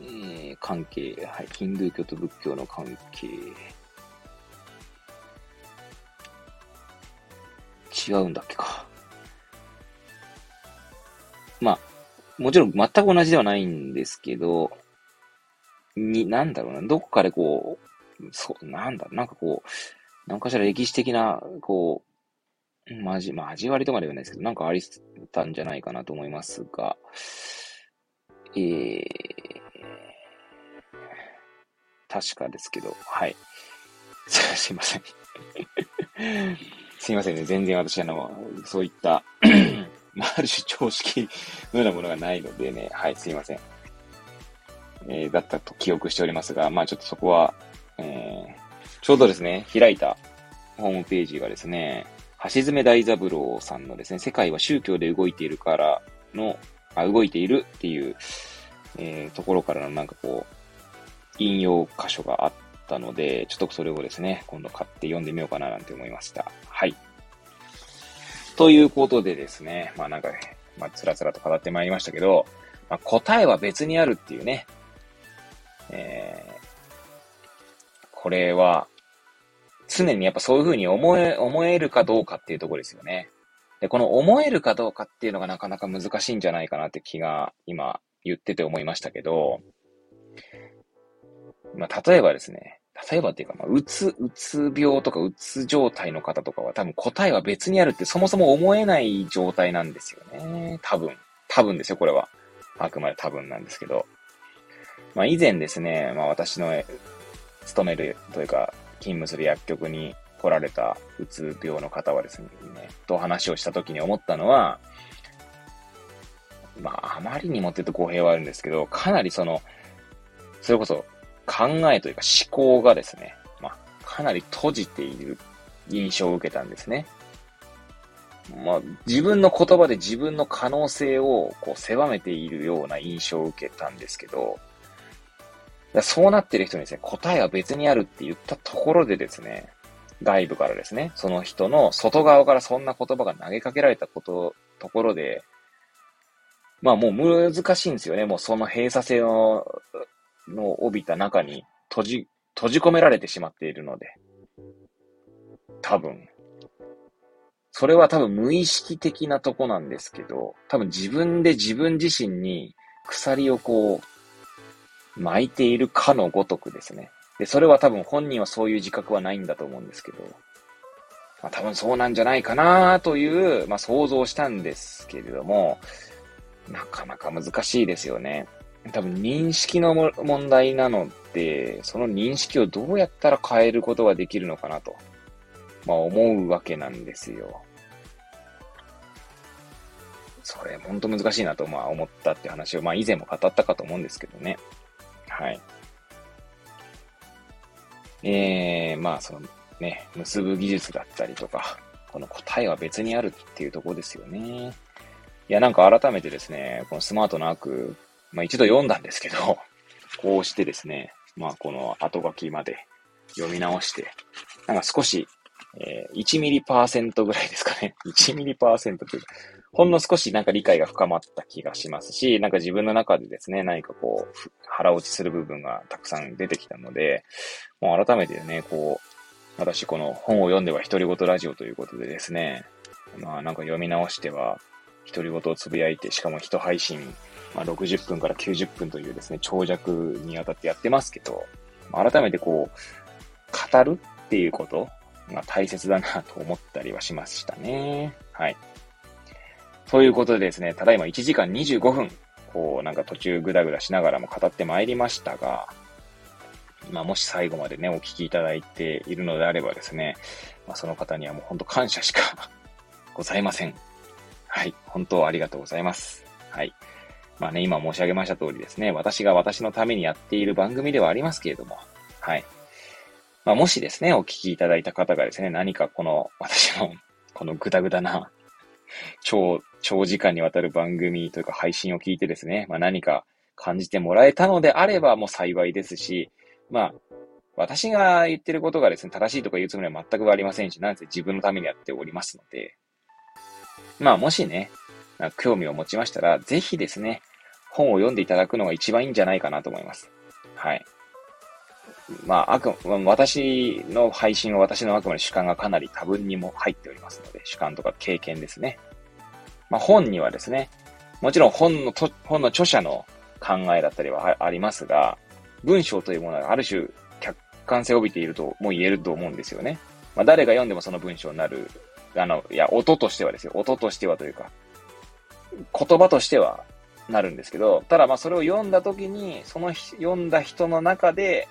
S1: えー、関係、はい、ヒンドゥー教と仏教の関係、違うんだっけか。まあ、もちろん全く同じではないんですけど、に、なんだろうな、どこかでこう、そう、なんだろう、なんかこう、なんかしら歴史的な、こう、まじ、まあ、味わりとまで言わないですけど、なんかありたんじゃないかなと思いますが、えー、確かですけど、はい。すいません。すいませんね。全然私、あの、そういった まあ、ある種常識のようなものがないのでね、はい、すいません。えー、だったと記憶しておりますが、まあちょっとそこは、えー、ちょうどですね、開いたホームページがですね、橋爪大三郎さんのですね、世界は宗教で動いているからの、あ、動いているっていう、えー、ところからのなんかこう、引用箇所があったので、ちょっとそれをですね、今度買って読んでみようかななんて思いました。はい。ということでですね、まあなんか、まあつらつらと語ってまいりましたけど、まあ、答えは別にあるっていうね、えー、これは、常にやっぱそういうふうに思え、思えるかどうかっていうところですよね。で、この思えるかどうかっていうのがなかなか難しいんじゃないかなって気が今言ってて思いましたけど、まあ例えばですね、例えばっていうか、まあ、うつ、うつ病とかうつ状態の方とかは多分答えは別にあるってそもそも思えない状態なんですよね。多分。多分ですよ、これは。あくまで多分なんですけど。まあ以前ですね、まあ私の勤めるというか、勤務する薬局に来られたうつ病の方はですね、と話をした時に思ったのは、まああまりにもって言うと語弊はあるんですけど、かなりその、それこそ考えというか思考がですね、まあ、かなり閉じている印象を受けたんですね。まあ、自分の言葉で自分の可能性をこう狭めているような印象を受けたんですけど、そうなってる人にですね、答えは別にあるって言ったところでですね、外部からですね、その人の外側からそんな言葉が投げかけられたこと、ところで、まあもう難しいんですよね。もうその閉鎖性のの帯びた中に閉じ、閉じ込められてしまっているので。多分。それは多分無意識的なとこなんですけど、多分自分で自分自身に鎖をこう、巻いているかのごとくですね。で、それは多分本人はそういう自覚はないんだと思うんですけど、まあ多分そうなんじゃないかなという、まあ想像したんですけれども、なかなか難しいですよね。多分認識の問題なので、その認識をどうやったら変えることができるのかなと、まあ思うわけなんですよ。それ、ほんと難しいなと、まあ思ったって話を、まあ以前も語ったかと思うんですけどね。はい。えー、まあそのね、結ぶ技術だったりとか、この答えは別にあるっていうところですよね。いや、なんか改めてですね、このスマートな悪まあ一度読んだんですけど、こうしてですね、まあこの後書きまで読み直して、なんか少し、えー、1ミリパーセントぐらいですかね。1ミリパーセントというか、ほんの少しなんか理解が深まった気がしますし、なんか自分の中でですね、何かこう、腹落ちする部分がたくさん出てきたので、もう改めてね、こう、私この本を読んでは独り言ラジオということでですね、まあなんか読み直しては、独り言をつぶやいて、しかも一配信、まあ、60分から90分というですね、長尺にあたってやってますけど、改めてこう、語るっていうことが大切だなと思ったりはしましたね。はい。そういうことでですね、ただいま1時間25分、こう、なんか途中ぐだぐだしながらも語ってまいりましたが、まあ、もし最後までね、お聞きいただいているのであればですね、まあ、その方にはもう本当感謝しかございません。はい。本当ありがとうございます。はい。まあね、今申し上げました通りですね、私が私のためにやっている番組ではありますけれども、はい。まあ、もしですね、お聞きいただいた方がですね、何かこの、私の、このぐだぐだな超、長時間にわたる番組というか配信を聞いてですね、まあ何か感じてもらえたのであればもう幸いですし、まあ、私が言ってることがですね、正しいとか言うつもりは全くありませんし、なんせ自分のためにやっておりますので、まあもしね、興味を持ちましたら、ぜひですね、本を読んでいただくのが一番いいんじゃないかなと思います。はい。まあ、あく、私の配信は私のあくまで主観がかなり多分にも入っておりますので、主観とか経験ですね。まあ、本にはですね、もちろん本のと、本の著者の考えだったりはありますが、文章というものはある種客観性を帯びているとも言えると思うんですよね。まあ、誰が読んでもその文章になる、あの、いや、音としてはですよ。音としてはというか、言葉としてはなるんですけど、ただまあそれを読んだ時に、その読んだ人の中で、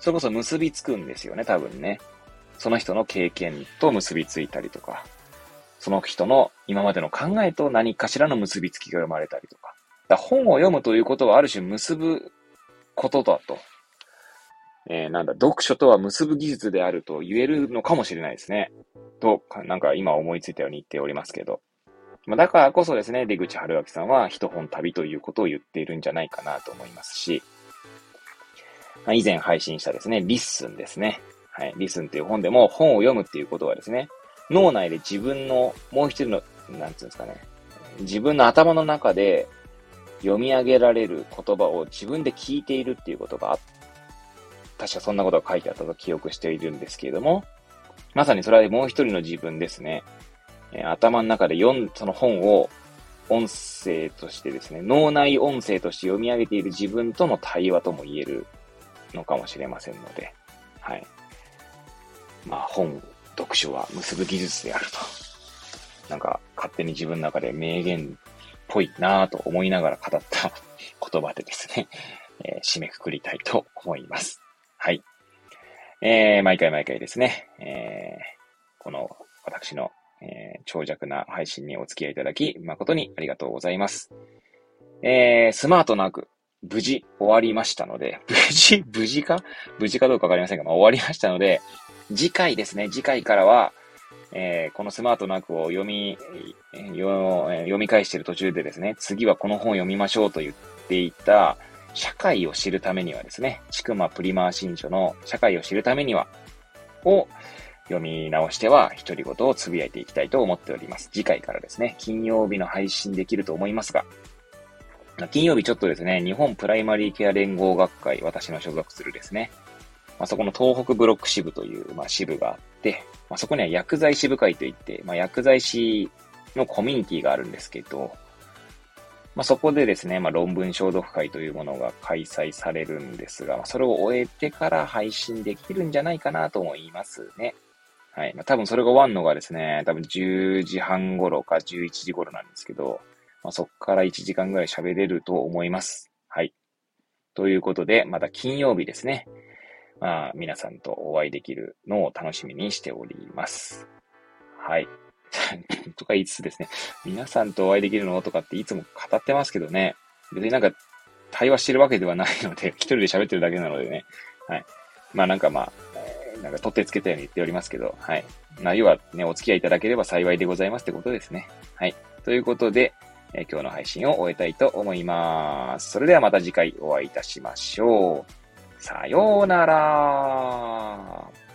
S1: それこそ結びつくんですよね、多分ね。その人の経験と結びついたりとか、その人の今までの考えと何かしらの結びつきが生まれたりとか。だ本を読むということはある種結ぶことだと。えー、なんだ、読書とは結ぶ技術であると言えるのかもしれないですね。と、なんか今思いついたように言っておりますけど。まあ、だからこそですね、出口治明さんは人・本・旅ということを言っているんじゃないかなと思いますし、まあ、以前配信したですね、 LISTENですね。はい。 LISTENっていう本でも本を読むっていうことはですね、脳内で自分のもう一人の、なんていうんですかね、自分の頭の中で読み上げられる言葉を自分で聞いているっていうことがあ確かそんなことが書いてあったと記憶しているんですけれども、まさにそれはもう一人の自分ですね。えー、頭の中で読ん、その本を音声としてですね、脳内音声として読み上げている自分との対話とも言えるのかもしれませんので、はい。まあ本、読書は結ぶ技術であると。なんか勝手に自分の中で名言っぽいなぁと思いながら語った言葉でですね、えー、締めくくりたいと思います。はい。えー、毎回毎回ですね、えー、この私の、えー、長尺な配信にお付き合いいただき、誠にありがとうございます。えー、スマートなく、無事終わりましたので、無事、無事か？無事かどうかわかりませんが、まあ、終わりましたので、次回ですね、次回からは、えー、このスマートなくを読み、読み返している途中でですね、次はこの本を読みましょうと言っていた、社会を知るためにはですね、ちくまプリマー新書の社会を知るためには、を読み直しては、独り言をつぶやいていきたいと思っております。次回からですね、金曜日の配信できると思いますが、金曜日ちょっとですね、日本プライマリーケア連合学会、私の所属するですね、まあ、そこの東北ブロック支部という、まあ、支部があって、まあ、そこには薬剤支部会といって、まあ、薬剤師のコミュニティがあるんですけど、まあ、そこでですね、まあ、論文消毒会というものが開催されるんですが、ま、それを終えてから配信できるんじゃないかなと思いますね。はい。まあ、多分それが終わるのがですね、多分10時半頃か11時頃なんですけど、まあ、そこから1時間ぐらい喋れると思います。はい。ということで、また金曜日ですね。まあ、皆さんとお会いできるのを楽しみにしております。はい。とか言いつつですね、皆さんとお会いできるのとかっていつも語ってますけどね、別になんか対話してるわけではないので、一人で喋ってるだけなのでね、はい。まあなんかまあ、なんか取ってつけたように言っておりますけど、はい。まあ要はね、お付き合いいただければ幸いでございますってことですね。はい。ということで、え、今日の配信を終えたいと思います。それではまた次回お会いいたしましょう。さようなら。